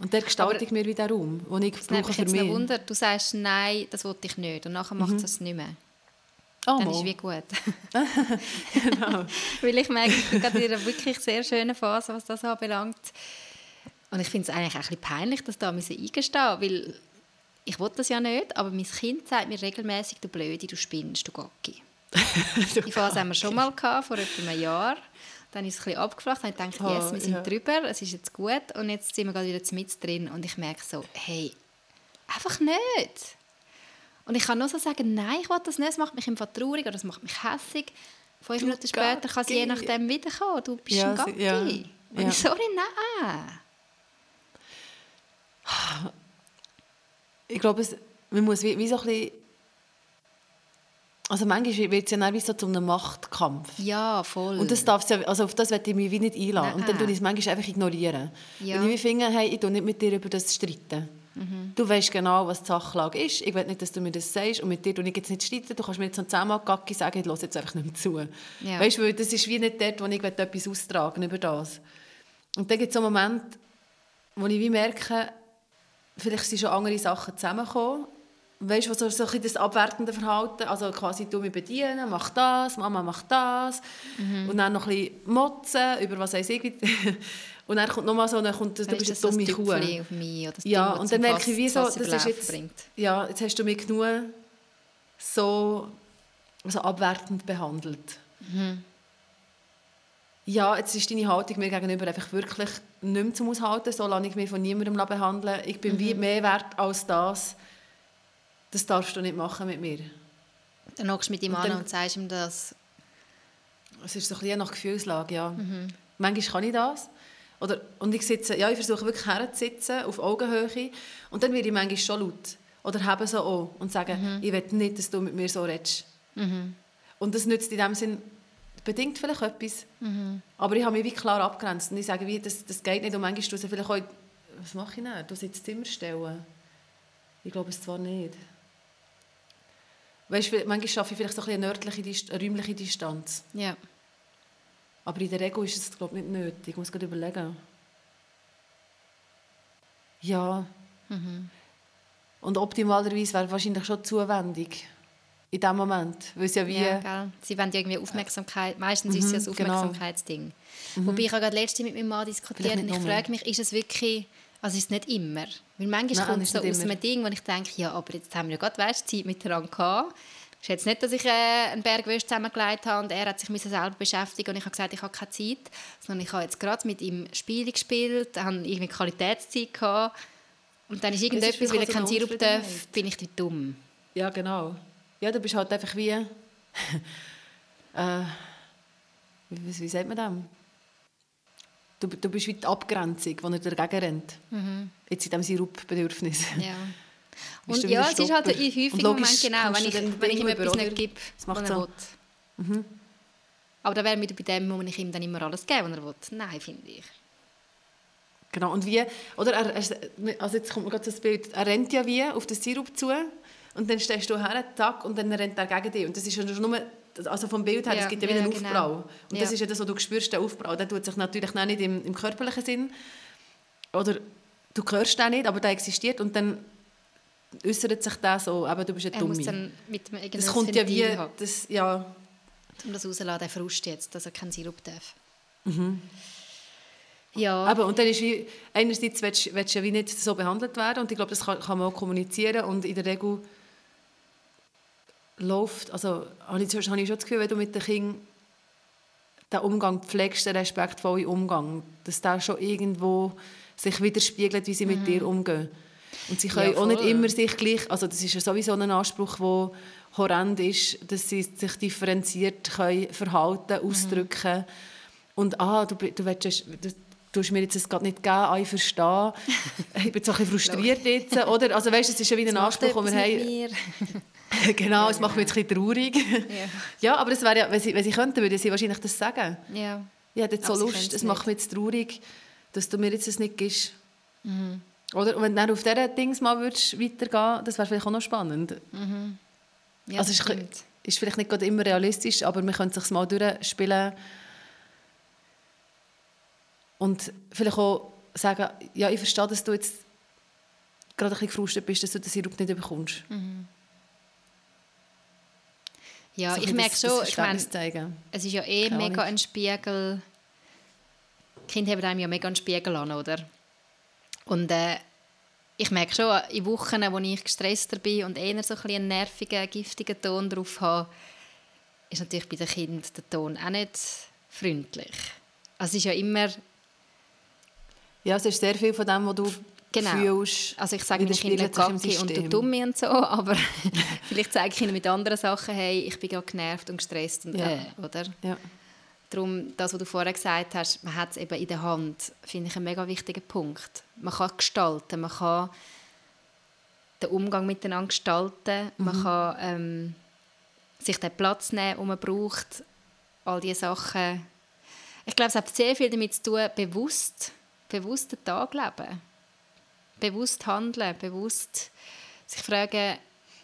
Und der gestalte ich mir wieder Raum, den ich brauche mich für mich. Jetzt Wunder, du sagst, nein, das wollte ich nicht. Und nachher macht mhm. es nicht mehr. Oh, dann ist es wie gut. genau. Weil ich merke, ich bin gerade in einer wirklich sehr schönen Phase, was das anbelangt. Und ich finde es eigentlich auch ein bisschen peinlich, dass da eingestehen müssen, weil ich will das ja nicht, aber mein Kind sagt mir regelmäßig, du Blöde, du spinnst, du Gocki. Die Phase haben wir schon mal gehabt, vor etwa einem Jahr. Dann ist es ein bisschen abgeflacht, dann dachte ich, yes, oh, wir sind ja. drüber, es ist jetzt gut und jetzt sind wir gerade wieder mit drin und ich merke so, hey, einfach nicht. Und ich kann nur so sagen, nein, ich will das nicht, es macht mich einfach traurig oder es macht mich hässig. Fünf Minuten später kann es je nachdem wiederkommen, du bist ja, ein Gocki. Ja. Und ja. sorry, nein. Ich glaube, es, man muss wie, wie so ein bisschen also manchmal wird es ja wie so zu einem Machtkampf. Ja, voll. Und das darf's ja, also auf das werde ich mich wie nicht einladen. Nein. Und dann tue ich es manchmal einfach ignorieren. Ja. Weil ich finde, hey, ich tue nicht mit dir über das streiten. Mhm. Du weißt genau, was die Sachlage ist. Ich will nicht, dass du mir das sagst. Und mit dir tue ich jetzt nicht streiten. Du kannst mir jetzt noch zehnmal Gacki sagen, ich höre jetzt einfach nicht mehr zu. Ja. Weißt du, das ist wie nicht dort, wo ich etwas austragen über das. Und dann gibt es so einen Moment, wo ich wie merke, vielleicht sind schon andere Sachen zusammengekommen. Weißt du, so, so ein das abwertende Verhalten, also quasi du mich bedienen, mach das, Mama macht das mhm. und dann noch ein bisschen motzen über was weiß ich. und dann kommt nochmal so, dann kommt, du weißt, bist eine dumme Kuh. Auf mich, oder ja, und dann merke ich, wie so, das ist jetzt, bringt. ja, jetzt hast du mich genug so, so abwertend behandelt. Mhm ja, jetzt ist deine Haltung mir gegenüber einfach wirklich nicht mehr zum Aushalten. So lasse ich mich von niemandem behandeln. Ich bin mhm. wie mehr wert als das. Das darfst du nicht machen mit mir. Dann hockst du mit ihm an und sagst ihm das. Es ist so ein bisschen nach Gefühlslage, ja. Mhm. Manchmal kann ich das. Oder, und ich sitze, ja, ich versuche wirklich herzusitzen, auf Augenhöhe. Und dann werde ich manchmal schon laut. Oder habe so auch und sage, mhm. ich will nicht, dass du mit mir so redest. Mhm. Und das nützt in dem Sinn bedingt vielleicht etwas. Mhm. Aber ich habe mich wie klar abgrenzt. Und ich sage, wie, das, das geht nicht. Und manchmal tust du vielleicht auch, was mache ich denn? Du ins Zimmer stellen? Ich glaube es zwar nicht. Weißt manchmal schaffe ich vielleicht so eine örtliche, eine räumliche Distanz. Ja. Aber in der Regel ist es, glaube ich, nicht nötig. Ich muss gerade überlegen. Ja. Und optimalerweise wäre wahrscheinlich schon zuwendig in dem Moment, weil ja wie... Ja, gell? Sie wollen ja irgendwie Aufmerksamkeit, meistens ist es ja ein genau. Aufmerksamkeitsding. Wobei ich habe gerade letzte mit meinem Mann diskutiert und ich frage mich, ist es wirklich, also ist es nicht immer? Weil manchmal Nein, kommt es ist so aus immer. einem Ding, wo ich denke, ja, aber jetzt haben wir ja gerade weißt, Zeit miteinander gehabt. Es ist jetzt nicht, dass ich äh, einen Berg zusammengelegt habe und er hat sich selber beschäftigen und ich habe gesagt, ich habe keine Zeit, sondern ich habe jetzt gerade mit ihm Spiele gespielt, habe irgendwie Qualitätszeit gehabt und dann ist irgendetwas, vielleicht weil auch so keinen eine Sirup darf, bin ich dumm. Ja, genau. Ja, du bist halt einfach wie... äh, wie, wie, sagt man das? Du, du bist wie die Abgrenzung, die er dagegen rennt. Jetzt in diesem Sirupbedürfnis. Ja. Und ja, es ist halt in häufigen Momenten genau, wenn ich, wenn ich ihm etwas nicht gebe, Das macht was er so. will. Aber da wäre wieder bei dem, wo ich ihm dann immer alles gebe, was er will. Nein, finde ich. Genau, und wie, oder er, also jetzt kommt mir gerade das Bild, er rennt ja wie auf den Sirup zu und dann stehst du her, tack, und dann rennt er gegen dich. Und das ist ja schon nur, also vom Bild her, Ja, es gibt ja ja, wieder einen genau. Aufprall. Und Ja. das ist ja das, was du spürst, den Aufprall. Der tut sich natürlich auch nicht im, im körperlichen Sinn, oder du hörst den nicht, aber der existiert und dann äußert sich der so, eben, du bist mit einem Das kommt ja wie, haben, das, ja, um das rauszulassen, der Frust jetzt, dass er keinen Sirup darf. Mhm. Ja, Aber, und dann ist wie, einerseits willst, du- willst du ja wie nicht so behandelt werden und ich glaube, das kann, kann man auch kommunizieren und in der Regel läuft, also habe ich, habe ich schon das Gefühl, wenn du mit den Kindern den Umgang pflegst, den respektvollen Umgang, dass der schon irgendwo sich widerspiegelt, wie sie mit dir umgehen. Und sie können Mhm. Ja, auch nicht immer sich gleich, also das ist ja sowieso ein Anspruch, der horrend ist, dass sie sich differenziert können verhalten, Mhm. ausdrücken und ah, du, du willst, du, du hast mir jetzt das gerade nicht gegeben, ah, ich verstehe, ich bin so ein bisschen frustriert jetzt, oder? Also weißt, es ist ja wie ein Anspruch, den wir haben. genau, es macht mich jetzt ein bisschen traurig. Ja. ja, aber das wäre ja, wenn sie, wenn sie könnten, würden sie wahrscheinlich das sagen. ja. Ich hätte jetzt so Lust, es macht mich jetzt traurig, dass du mir jetzt das nicht gibst. Oder? Und wenn du dann auf diesen Dings mal würdest weitergehen das wäre vielleicht auch noch spannend. ja also ist, ist vielleicht nicht gerade immer realistisch, aber man könnte es sich mal durchspielen und vielleicht auch sagen, ja, ich verstehe, dass du jetzt gerade ein bisschen gefrustet bist, dass du den Sirup nicht bekommst. Ja, So ich merke schon, ich meine, es ist ja eh Keine mega Ahnung. ein Spiegel. Die Kinder haben einem ja mega einen Spiegel an, oder? Und äh, ich merke schon, in Wochen, wo ich gestresster bin und eher so ein einen nervigen, giftigen Ton drauf habe, ist natürlich bei den Kindern der Ton auch nicht freundlich. Also es ist ja immer, Ja, es ist sehr viel von dem, was du Genau. fühlst. also ich sage Kindern nicht im Gacki und du. Dumme und so, aber vielleicht zeige ich ihnen mit anderen Sachen, hey, ich bin gerade genervt und gestresst und Ja. äh, oder? Ja. Darum, das, was du vorher gesagt hast, man hat es eben in der Hand, finde ich einen mega wichtigen Punkt. Man kann gestalten, man kann den Umgang miteinander gestalten, man kann ähm, sich den Platz nehmen, den man braucht, all diese Sachen. Ich glaube, es hat sehr viel damit zu tun, bewusst, bewusst den Tag leben. Bewusst handeln, bewusst sich fragen,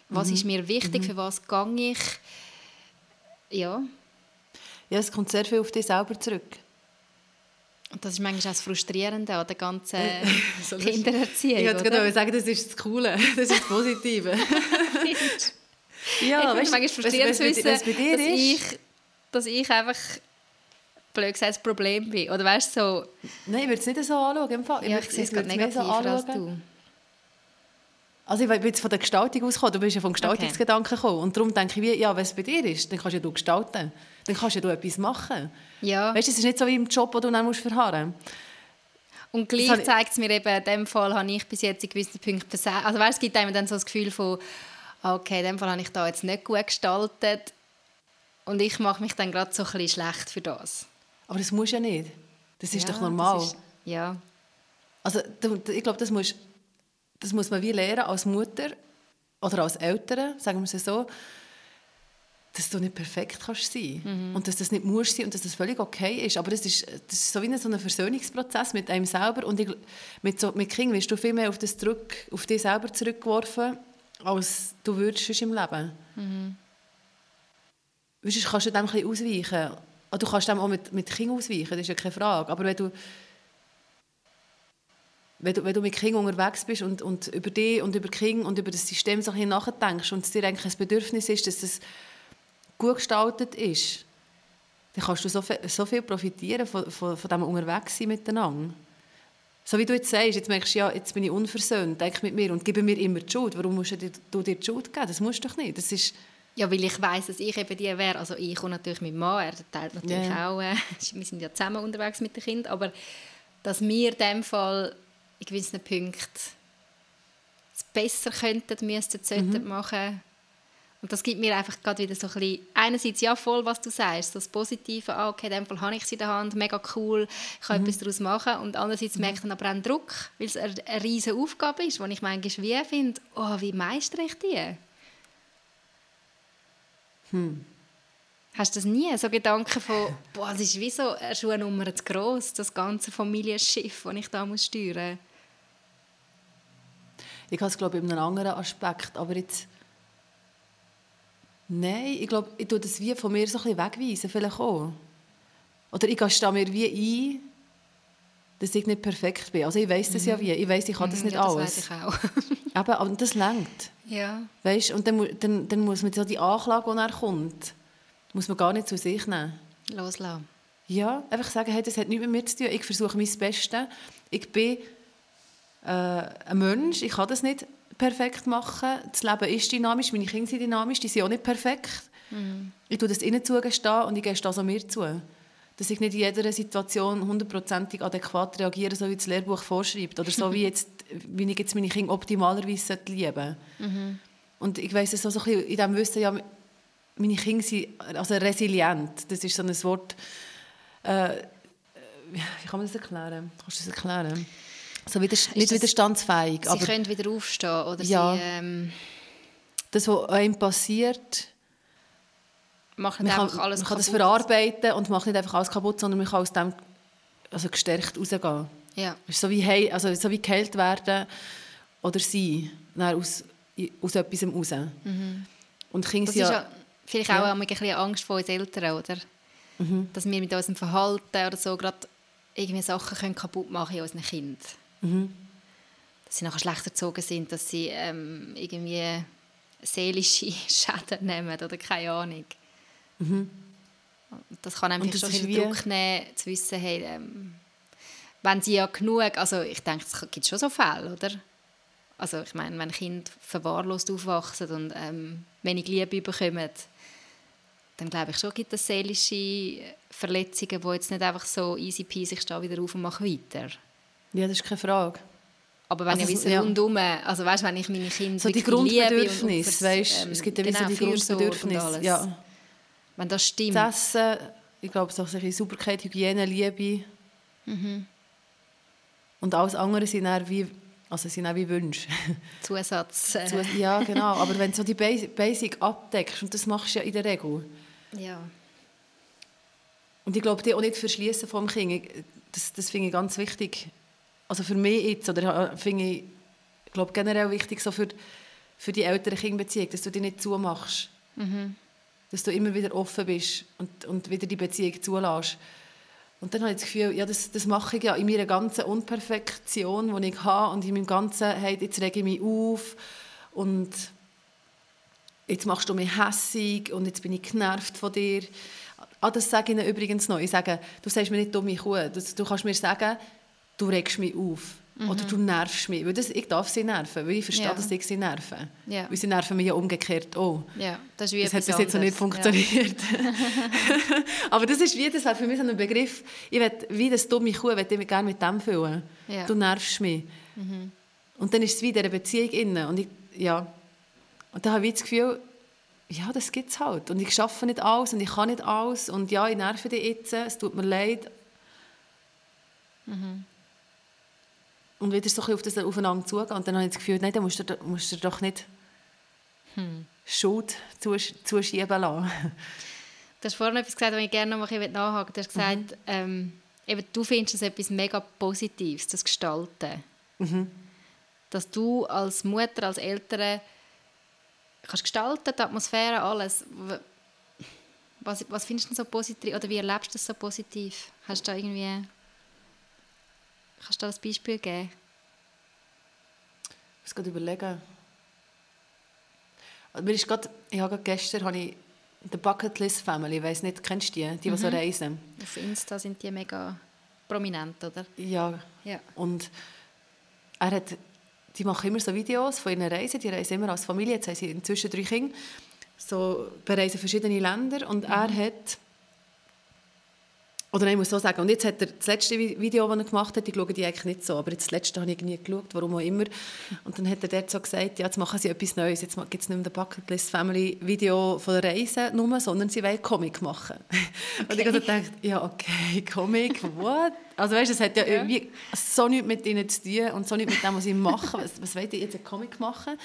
was ist mir wichtig, für was gehe ich. Ja, ja, es kommt sehr viel auf dich selber zurück. Und das ist manchmal auch das Frustrierende an der ganzen So lustig. Kindererziehung. Ich wollte gerade sagen, das ist das Coole, das ist das Positive. ja, ich weißt manchmal frustrierend zu wenn es wissen, dass ich, dass ich einfach blöd gesagt das Problem bin. Oder weißt du, so, Nein, ich würde es nicht so anschauen. Im Fall. ja, ich sehe es gerade mehr so als du. Also ich bin jetzt von der Gestaltung ausgekommen, du bist ja vom Gestaltungsgedanken gekommen. Und darum denke ich, wie, ja, wenn es bei dir ist, dann kannst ja du gestalten. Dann kannst ja du etwas machen. Ja, Weißt du, es ist nicht so wie im Job, wo du dann musst verharren musst. und gleich zeigt es mir eben, in dem Fall habe ich bis jetzt in gewissen Punkten versagt. Also weißt, es gibt einem dann so das Gefühl von, okay, in dem Fall habe ich da jetzt nicht gut gestaltet. Und ich mache mich dann gerade so ein bisschen schlecht für das. Aber das musst du ja nicht. Das ist ja, doch normal. ist- ja, Also ich glaube, das muss, das muss man wie lernen als Mutter oder als Eltern, sagen wir es so, dass du nicht perfekt kannst sein Mhm. und dass das nicht musst sein und dass das völlig okay ist. Aber das ist, das ist so wie ein, so ein Versöhnungsprozess mit einem selber und ich, mit, so, mit Kindern wirst du viel mehr auf, das zurück, auf dich selber zurückgeworfen, als du würdest im Leben. Mhm. Weißt, kannst du dem ein bisschen ausweichen. Du kannst dem auch mit, mit Kindern ausweichen, das ist ja keine Frage. Aber wenn du wenn du, wenn du mit Kindern unterwegs bist und, und über dich und über Kinder und über das System so ein nachdenkst und es dir eigentlich ein Bedürfnis ist, dass es gut gestaltet ist, dann kannst du so viel, so viel profitieren von, von, von diesem Unterwegssein miteinander. So wie du jetzt sagst, jetzt merkst du, ja, jetzt bin ich unversöhnt, denk mit mir und gebe mir immer die Schuld. Warum musst du dir, du dir die Schuld geben? Das musst du doch nicht. Das ist ja, weil ich weiß, dass ich eben die wäre. Also ich und natürlich mein Mann, er teilt natürlich yeah. auch, äh, wir sind ja zusammen unterwegs mit den Kindern, aber dass wir in dem Fall in gewissen Punkten es besser könnten, müssten, sollten mhm. machen. Und das gibt mir einfach gerade wieder so ein bisschen, einerseits ja voll, was du sagst, so das Positive, ah, okay, in dem Fall habe ich sie in der Hand, mega cool, ich kann mhm. etwas daraus machen. Und andererseits mhm. merkt man aber auch einen Druck, weil es eine, eine riesige Aufgabe ist, wo ich manchmal wie finde, oh, wie meistere ich die? Hm. Hast du das nie? So Gedanken von, boah, es ist wie so eine Schuhnummer zu gross, das ganze Familienschiff, das ich da muss steuern muss. Ich habe es, glaube ich, in einem anderen Aspekt, aber jetzt... Nein, ich glaube, ich tue das wie von mir so ein bisschen wegweisen, vielleicht auch. Oder ich stehe mir wie ein, dass ich nicht perfekt bin. Also ich weiß das mhm. ja wie, ich weiß, ich kann das mhm, nicht ja, alles. Das weiß ich auch. Aber, aber das längt. Ja. Weißt, und dann, dann, dann muss man so die Anklage, die er kommt, muss man gar nicht zu sich nehmen. Loslassen. Ja, einfach sagen, hey, das hat nichts mit mir zu tun. Ich versuche mein Bestes. Ich bin äh, ein Mensch, ich kann das nicht perfekt machen. Das Leben ist dynamisch, meine Kinder sind dynamisch, die sind auch nicht perfekt. Mhm. Ich tue das ihnen zugestehen und ich gehe das auch mir zu. Dass ich nicht in jeder Situation hundertprozentig adäquat reagiere, so wie das Lehrbuch vorschreibt. Oder so wie, jetzt, wie ich jetzt meine Kinder optimalerweise lieben mhm. Und ich weiss es auch so ein bisschen in dem Wissen, ja, meine Kinder sind also resilient. Das ist so ein Wort, äh, wie kann man das erklären? Kannst du das erklären? So wider, nicht widerstandsfähig. Sie aber, können wieder aufstehen oder ja, sie... Ähm, das, was einem passiert... Macht nicht man kann, alles man kann das verarbeiten und macht nicht einfach alles kaputt, sondern man kann aus dem also gestärkt rausgehen. Ja. So wie, heil, also so wie geheilt werden oder sein, aus, aus etwas raus. Mhm. Und Kinder das ist ja, vielleicht ja. auch ein bisschen Angst vor uns Eltern, oder? Mhm. Dass wir mit unserem Verhalten oder so gerade irgendwie Sachen können kaputt machen in unseren Kindern. Mhm. Dass sie nachher schlechter erzogen sind, dass sie ähm, irgendwie seelische Schäden nehmen oder keine Ahnung. Mhm. Das kann einem schon viel Druck nehmen, zu wissen, hey, ähm, wenn sie ja genug, also ich denke, es gibt schon so Fälle, oder? Also ich meine, wenn Kinder verwahrlost aufwachsen und ähm, wenig Liebe bekommen, dann glaube ich schon, gibt es seelische Verletzungen, die jetzt nicht einfach so easy peasy, ich stehe wieder auf und mache weiter. Ja, das ist keine Frage. Aber wenn also, ich ja. rundum, also weißt, wenn ich meine Kinder so die Grundbedürfnisse, weißt, ähm, es gibt ja genau, so die Grundbedürfnisse, ja. Wenn das stimmt. Das Essen, ich glaube, so ein Sauberkeit, Hygiene, Liebe. Mhm. Und alles andere sind dann wie, also sind auch wie Wünsche. Zusatz. Äh. ja, genau. Aber wenn du so die Basic abdeckst, und das machst du ja in der Regel. Ja. Und ich glaube, die auch nicht verschließen vom Kind, das, das finde ich ganz wichtig. Also für mich jetzt, oder finde ich, ich glaube generell wichtig so für, für die ältere Kindbeziehung, dass du die nicht zumachst. Mhm. Dass du immer wieder offen bist und, und wieder die Beziehung zulässt. Und dann habe ich das Gefühl, ja, das, das mache ich ja in meiner ganzen Unperfektion, die ich habe und in meinem ganzen, hey, jetzt rege ich mich auf und jetzt machst du mich hässig und jetzt bin ich genervt von dir. Ah, das sage ich Ihnen übrigens noch. Ich sage, du sagst mir nicht dumme Kuh. Du, du kannst mir sagen, du regst mich auf. Mhm. Oder du nervst mich. Weil das, ich darf sie nerven, weil ich verstehe, ja. dass ich sie nerve. Ja. Weil sie nerven mich ja umgekehrt auch. Ja, das, das hat bis jetzt noch nicht funktioniert. Ja. Aber das ist wie, das wäre für mich so ein Begriff, ich will, wie das dumme Kuh, ich will gerne mit dem fühlen. Ja. Du nervst mich. Mhm. Und dann ist es wieder eine Beziehung innen. Und ich, ja. Und da habe ich das Gefühl, ja, das gibt es halt. Und ich schaffe nicht alles und ich kann nicht alles. Und ja, ich nerve dich jetzt, es tut mir leid. Mhm. Und wieder so ein auf das aufeinander zugehen. Und dann habe ich das Gefühl, nein, dann musst du, musst du doch nicht hm. Schuld zuschieben lassen. Du hast vorhin etwas gesagt, was ich gerne noch mal nachhaken Du hast gesagt, mhm. ähm, eben, du findest es etwas mega Positives, das Gestalten. Mhm. Dass du als Mutter, als Eltern kannst gestalten, die Atmosphäre, alles. Was, was findest du so positiv oder wie erlebst du das so positiv? Hast du da irgendwie kannst du da ein Beispiel geben? muss gerade überlegen. Mir ist grad, ich habe gestern habe ich die Bucket List Family, ich weiss nicht, kennst du die, die, die so reisen? Auf Insta sind die mega prominent, oder? Ja. Ja. Und er hat, die machen immer so Videos von ihren Reisen, die reisen immer als Familie, jetzt haben sie inzwischen drei Kinder, so bereisen verschiedene Länder und er hat oder nein, ich muss so sagen, und jetzt hat er das letzte Vi- Video, das er gemacht hat, ich schaue die eigentlich nicht so, aber jetzt das letzte habe ich nie geschaut, warum auch immer. Und dann hat er dort so gesagt, ja, jetzt machen sie etwas Neues, jetzt gibt es nicht mehr das Bucketlist Family Video von der Reise nur, sondern sie wollen Comic machen. Und ich habe gedacht, ja, okay, Comic, what? Also weißt du, es hat ja, Ja. irgendwie so nichts mit ihnen zu tun und so nichts mit dem, was sie machen. Was, was wollt ihr jetzt, einen Comic machen?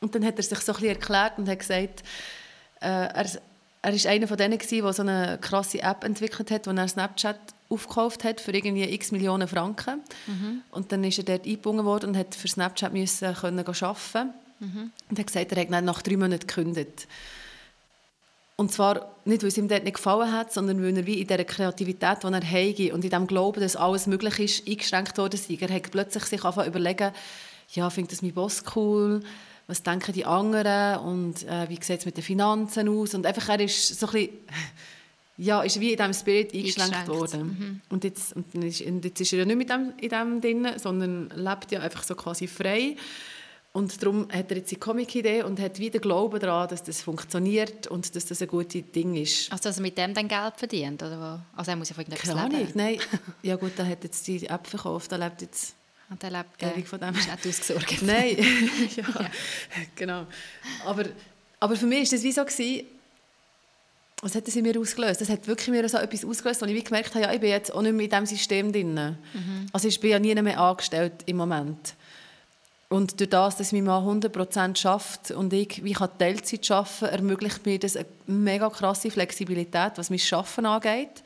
Und dann hat er sich so ein bisschen erklärt und hat gesagt, äh, er, er ist einer von denen gewesen, der so eine krasse App entwickelt hat, wo er Snapchat aufgekauft hat für irgendwie x Millionen Franken. Und dann ist er dort eingebunden worden und hat für Snapchat müssen können arbeiten. Und hat gesagt, er hat nach drei Monaten gekündigt. Und zwar nicht, weil es ihm dort nicht gefallen hat, sondern weil er wie in dieser Kreativität, die er heige und in dem Glauben, dass alles möglich ist, eingeschränkt worden ist. Er hat plötzlich sich angefangen überlegen, ja, findet das mein Boss cool? Was denken die anderen? Und äh, wie sieht es mit den Finanzen aus? Und einfach, er ist so ein bisschen, ja, ist wie in diesem Spirit eingeschränkt, Eingeschränkt. worden. Und, jetzt, und ist, und jetzt ist er ja nicht mit dem, in dem drin, sondern lebt ja einfach so quasi frei. Und darum hat er jetzt die Comic-Idee und hat wieder Glauben daran, dass das funktioniert und dass das ein gutes Ding ist. Also, dass er mit dem dann Geld verdient, oder? Also, er muss ja von irgendetwas leben. nein. Ja gut, er hat jetzt die App verkauft, er lebt jetzt Und er lebt ewig von dem. ist nicht ausgesorgt. Nein, ja, genau. Aber, aber für mich war das wie so, gewesen, was hat das in mir ausgelöst? Das hat wirklich mir so etwas ausgelöst, wo ich wie gemerkt habe, ja, ich bin jetzt auch nicht mehr in diesem System drin. Also ich bin ja nie mehr angestellt im Moment. Und durch das, dass mein Mann 100% schafft und ich wie kann Teilzeit arbeiten ermöglicht mir das eine mega krasse Flexibilität, was mein Schaffen angeht.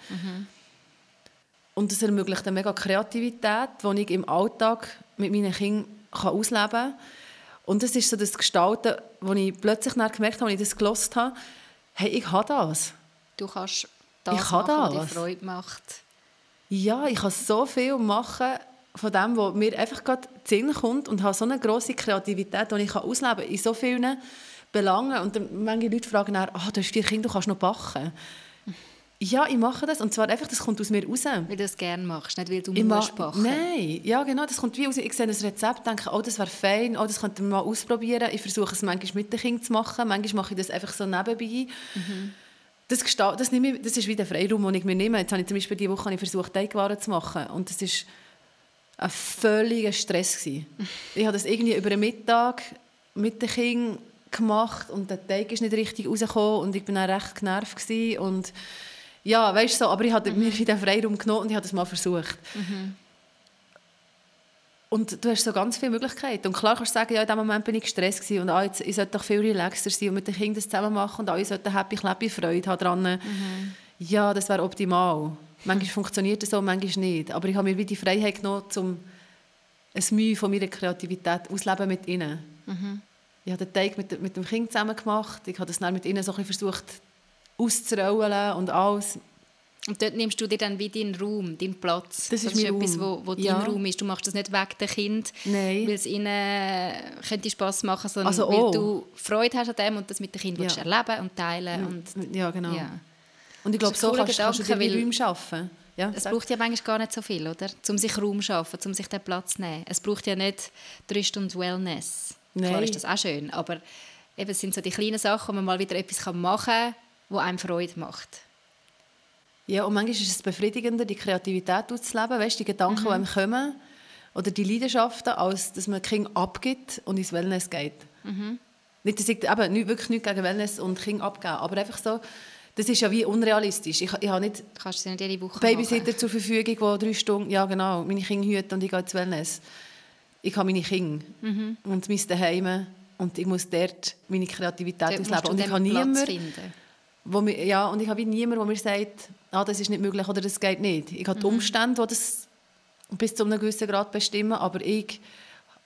Und es ermöglicht eine mega Kreativität, die ich im Alltag mit meinen Kindern kann ausleben kann. Und das ist so das Gestalten, wo ich plötzlich gemerkt habe, als ich das gelernt habe, hey, ich habe das. Du kannst das Ich kann machen, was dir das. Freude macht. Ja, ich kann so viel machen von dem, was mir einfach gerade Sinn kommt und habe so eine grosse Kreativität, die ich ausleben kann in so vielen Belangen. Und dann manche Leute fragen dann, ah, du hast vier Kinder, du kannst noch backen. Ja, ich mache das und zwar einfach, das kommt aus mir raus. Weil du das gerne machst, nicht weil du Ich musst ma- backen. Nein, ja genau, das kommt wie aus. Ich sehe ein Rezept, denke, oh, das wäre fein, oh, das könnte man mal ausprobieren. Ich versuche es manchmal mit den Kindern zu machen, manchmal mache ich das einfach so nebenbei. Das, gesta- das, nehme ich, das ist wie der Freiraum, den ich mir nehme. Jetzt habe ich zum Beispiel diese Woche ich versucht, Teigwaren zu machen und das ist ein völliger Stress gewesen. ich habe das irgendwie über den Mittag mit den Kindern gemacht und der Teig ist nicht richtig rausgekommen und ich bin dann recht genervt gewesen und ja, weißt du so, aber ich habe mir den Freiraum genommen und ich habe das mal versucht. Und du hast so ganz viele Möglichkeiten. Und klar kannst du sagen, ja, in diesem Moment bin ich gestresst gewesen und ah, jetzt, ich sollte doch viel relaxer sein und mit den Kindern das zusammen machen und alle sollten happy, clappy, Freude haben dran. Ja, das wäre optimal. Manchmal funktioniert das so, manchmal nicht. Aber ich habe mir wie die Freiheit genommen, um ein Mühe von meiner Kreativität ausleben mit ihnen. Ich habe den Teig mit, mit dem Kind zusammen gemacht. Ich habe das dann mit ihnen so ein bisschen versucht auszurollen und alles. Und dort nimmst du dir dann wie deinen Raum, deinen Platz. Das ist mein etwas, Raum. wo, wo Ja. dein Raum ist. Du machst das nicht wegen den Kind, weil es ihnen könnte Spass machen, sondern Also weil auch. du Freude hast an dem und das mit den Kindern Ja. erleben und teilen. Und, Ja, genau. ja. Und ich glaube, Das ist so kannst, kannst du dir Gedanke, weil- Räume schaffen. Ja, Es sag. braucht ja manchmal gar nicht so viel, oder? Um sich Raum zu schaffen, um sich den Platz zu nehmen. Es braucht ja nicht drei Stunden Wellness. Klar Nein. ist das auch schön, aber eben, es sind so die kleinen Sachen, wo man mal wieder etwas machen kann, wo einem Freude macht. Ja, und manchmal ist es befriedigender, die Kreativität auszuleben, weißt, die Gedanken, die einem kommen, oder die Leidenschaften, als dass man Kind abgibt und ins Wellness geht. Nicht, dass ich eben, nicht, wirklich nichts gegen Wellness und Kind abgeben, aber einfach so, das ist ja wie unrealistisch. Ich, ich habe nicht Du kannst sie nicht jede Woche Babysitter machen. zur Verfügung, die drei Stunden, ja genau, meine Kinder hüten und ich gehe ins Wellness. Ich habe meine Kinder und mein Daheim und ich muss dort meine Kreativität Dort ausleben. du Und ich habe niemanden, finden. Wo mir, ja, und ich habe niemanden, der mir sagt, ah, das ist nicht möglich oder das geht nicht. Ich habe die Umstände, die das bis zu einem gewissen Grad bestimmen, aber ich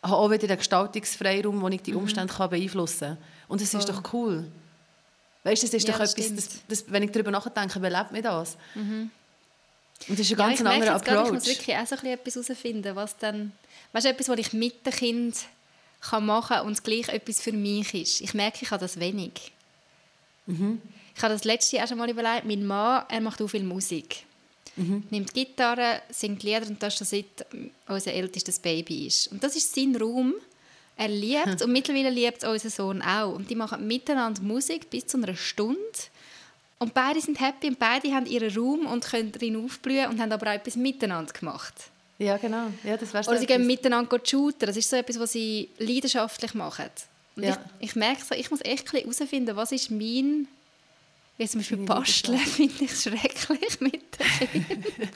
habe auch wieder den Gestaltungsfreiraum, wo ich die Umstände kann beeinflussen kann. Und das ist doch cool. Weißt du, das ist Ja, doch etwas, das, das, wenn ich darüber nachdenke, belebt mir das. Und das ist ein Ja, ganz merke anderer jetzt gerade, ich Approach. muss wirklich auch so ein bisschen etwas herausfinden, was dann, weißt du, etwas, was ich mit dem Kind kann machen und es gleich etwas für mich ist. Ich merke, ich habe das wenig. Mhm. Ich habe das letzte Jahr schon mal überlegt. Mein Mann, er macht auch viel Musik. Mhm. Nimmt Gitarre, singt Lieder und das schon seit unser ältestes Baby ist. Und das ist sein Raum. Er liebt es und mittlerweile liebt es unser Sohn auch. Und die machen miteinander Musik bis zu einer Stunde. Und beide sind happy und beide haben ihren Raum und können drin aufblühen und haben aber auch etwas miteinander gemacht. Ja, genau. Ja, das Oder sie gehen miteinander shooten. Das ist so etwas, was sie leidenschaftlich machen. Und ja. ich, ich merke so, ich muss echt herausfinden, was ist mein... Wie zum Beispiel Basteln finde ich schrecklich mit den Kindern.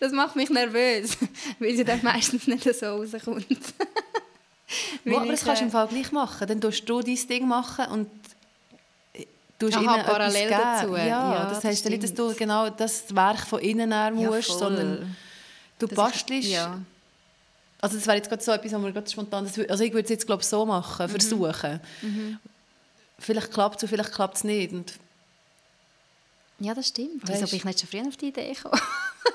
das macht mich nervös, weil sie dann meistens nicht so rauskommt. Wo, aber das kannst du im Fall gleich machen. Dann tust du dein Ding machen und tust Aha, ihnen parallel dazu. Ja, ja das, das heisst nicht, dass du genau das Werk von innen her musst, ja, sondern du das bastelst. Ja. Also das wäre jetzt gerade so etwas, wo wir gerade spontan... Also ich würde es jetzt glaube so machen, mhm. versuchen. Mhm. Vielleicht klappt es vielleicht klappt es nicht. Und ja, das stimmt. Weißt, Wieso bin ich nicht schon früher auf die Idee gekommen?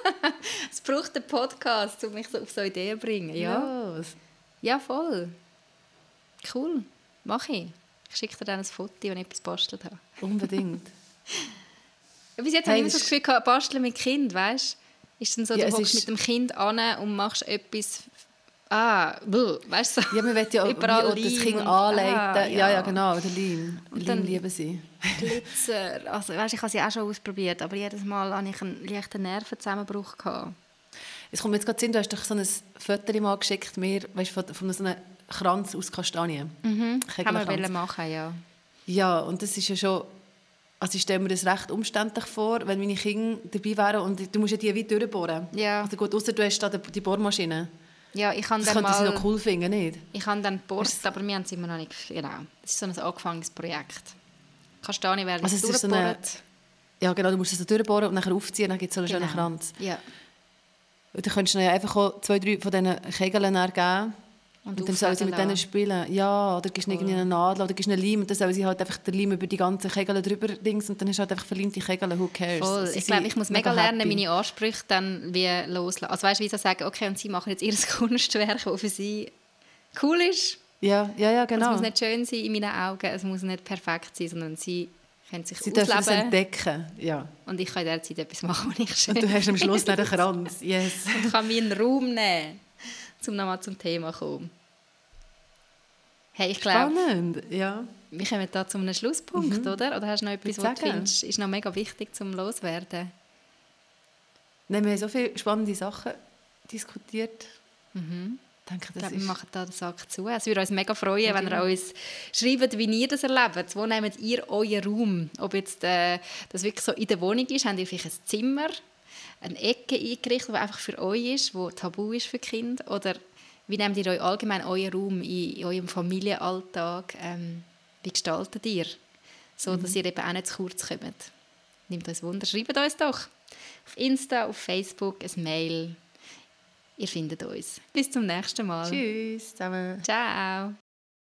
es braucht einen Podcast, um mich so auf so Ideen zu bringen. Ja, ja, ja voll. Cool, mache ich. Ich schicke dir dann ein Foto, wenn ich etwas bastelt habe. Unbedingt. Bis jetzt hey, habe ich so das Gefühl, gehabt, basteln mit Kind, weißt du? Ist dann so, ja, du hockst mit dem Kind an und machst etwas Ah, weißt du? Ja, man will ja überall wie, das Kind anleiten. Ah, ja. ja. ja, genau, der Leim. Leim lieben sie. Glitzer. Also, weißt, ich habe sie auch schon ausprobiert, aber jedes Mal hatte ich einen leichten Nervenzusammenbruch. Gehabt. Es kommt mir jetzt gerade Sinn, du hast doch so ein Foto mal geschickt, mir, weißt, von, von so einem Kranz aus Kastanien. Mhm, haben wir machen, ja. Ja, und das ist ja schon... Also ich stelle mir das recht umständlich vor, wenn meine Kinder dabei wären und du musst ja die wie durchbohren. Ja. Also gut, außer du hast da die Bohrmaschine. Ja, ich das könnte sie noch cool finden, nicht? Ich habe dann Borst, aber wir haben es immer noch nicht... Genau, das ist so ein angefangenes Projekt. Kastanie werden also durchbohrt. So eine, ja, genau, du musst es durchbohren und dann aufziehen, dann gibt es so einen genau. schönen Kranz. Ja. Und dann könntest du ja einfach zwei, drei von diesen Kegeln geben und, und dann sollen sie mit denen spielen. Ja, oder gibst cool. irgendwie eine Nadel oder gibst einen Leim und dann sollen sie halt einfach den Leim über die ganzen Kegel drüber dings und dann hast du halt einfach verliebte Kegel, who cares. Voll. Ich glaube, ich muss mega, mega lernen, meine Ansprüche dann wie loslassen. Also weißt du, wie sie sagen, okay, und sie machen jetzt ihr Kunstwerk, das für sie cool ist. Ja, ja, ja, genau. Es muss nicht schön sein in meinen Augen, es muss nicht perfekt sein, sondern sie können sich Sie ausleben. dürfen es entdecken, ja. Und ich kann in der Zeit etwas machen, was ich schön Und du hast am Schluss einen Kranz, yes. Und kann meinen Raum nehmen, um nochmal zum Thema zu kommen. Hey, ich glaube, Spannend, ja. Wir kommen da zu einem Schlusspunkt, mhm. oder? Oder hast du noch etwas, was du findest, ist noch mega wichtig zum Loswerden? Nein, wir haben so viele spannende Sachen diskutiert. Mhm. Ich denke, das ich glaube, wir machen da den Sack zu. Es würde uns mega freuen, ja, wenn ihr uns schreibt, wie ihr das erlebt. Wo nehmt ihr euren Raum? Ob jetzt äh, das wirklich so in der Wohnung ist, habt ihr vielleicht ein Zimmer, eine Ecke eingerichtet, die einfach für euch ist, wo tabu ist für Kinder? Oder wie nehmt ihr euch allgemein euren Raum in, in eurem Familienalltag? Ähm, wie gestaltet ihr? So, dass mhm. ihr eben auch nicht zu kurz kommt. Nehmt uns Wunder, schreibt uns doch. Auf Insta, auf Facebook, ein Mail. Ihr findet uns. Bis zum nächsten Mal. Tschüss zusammen. Ciao.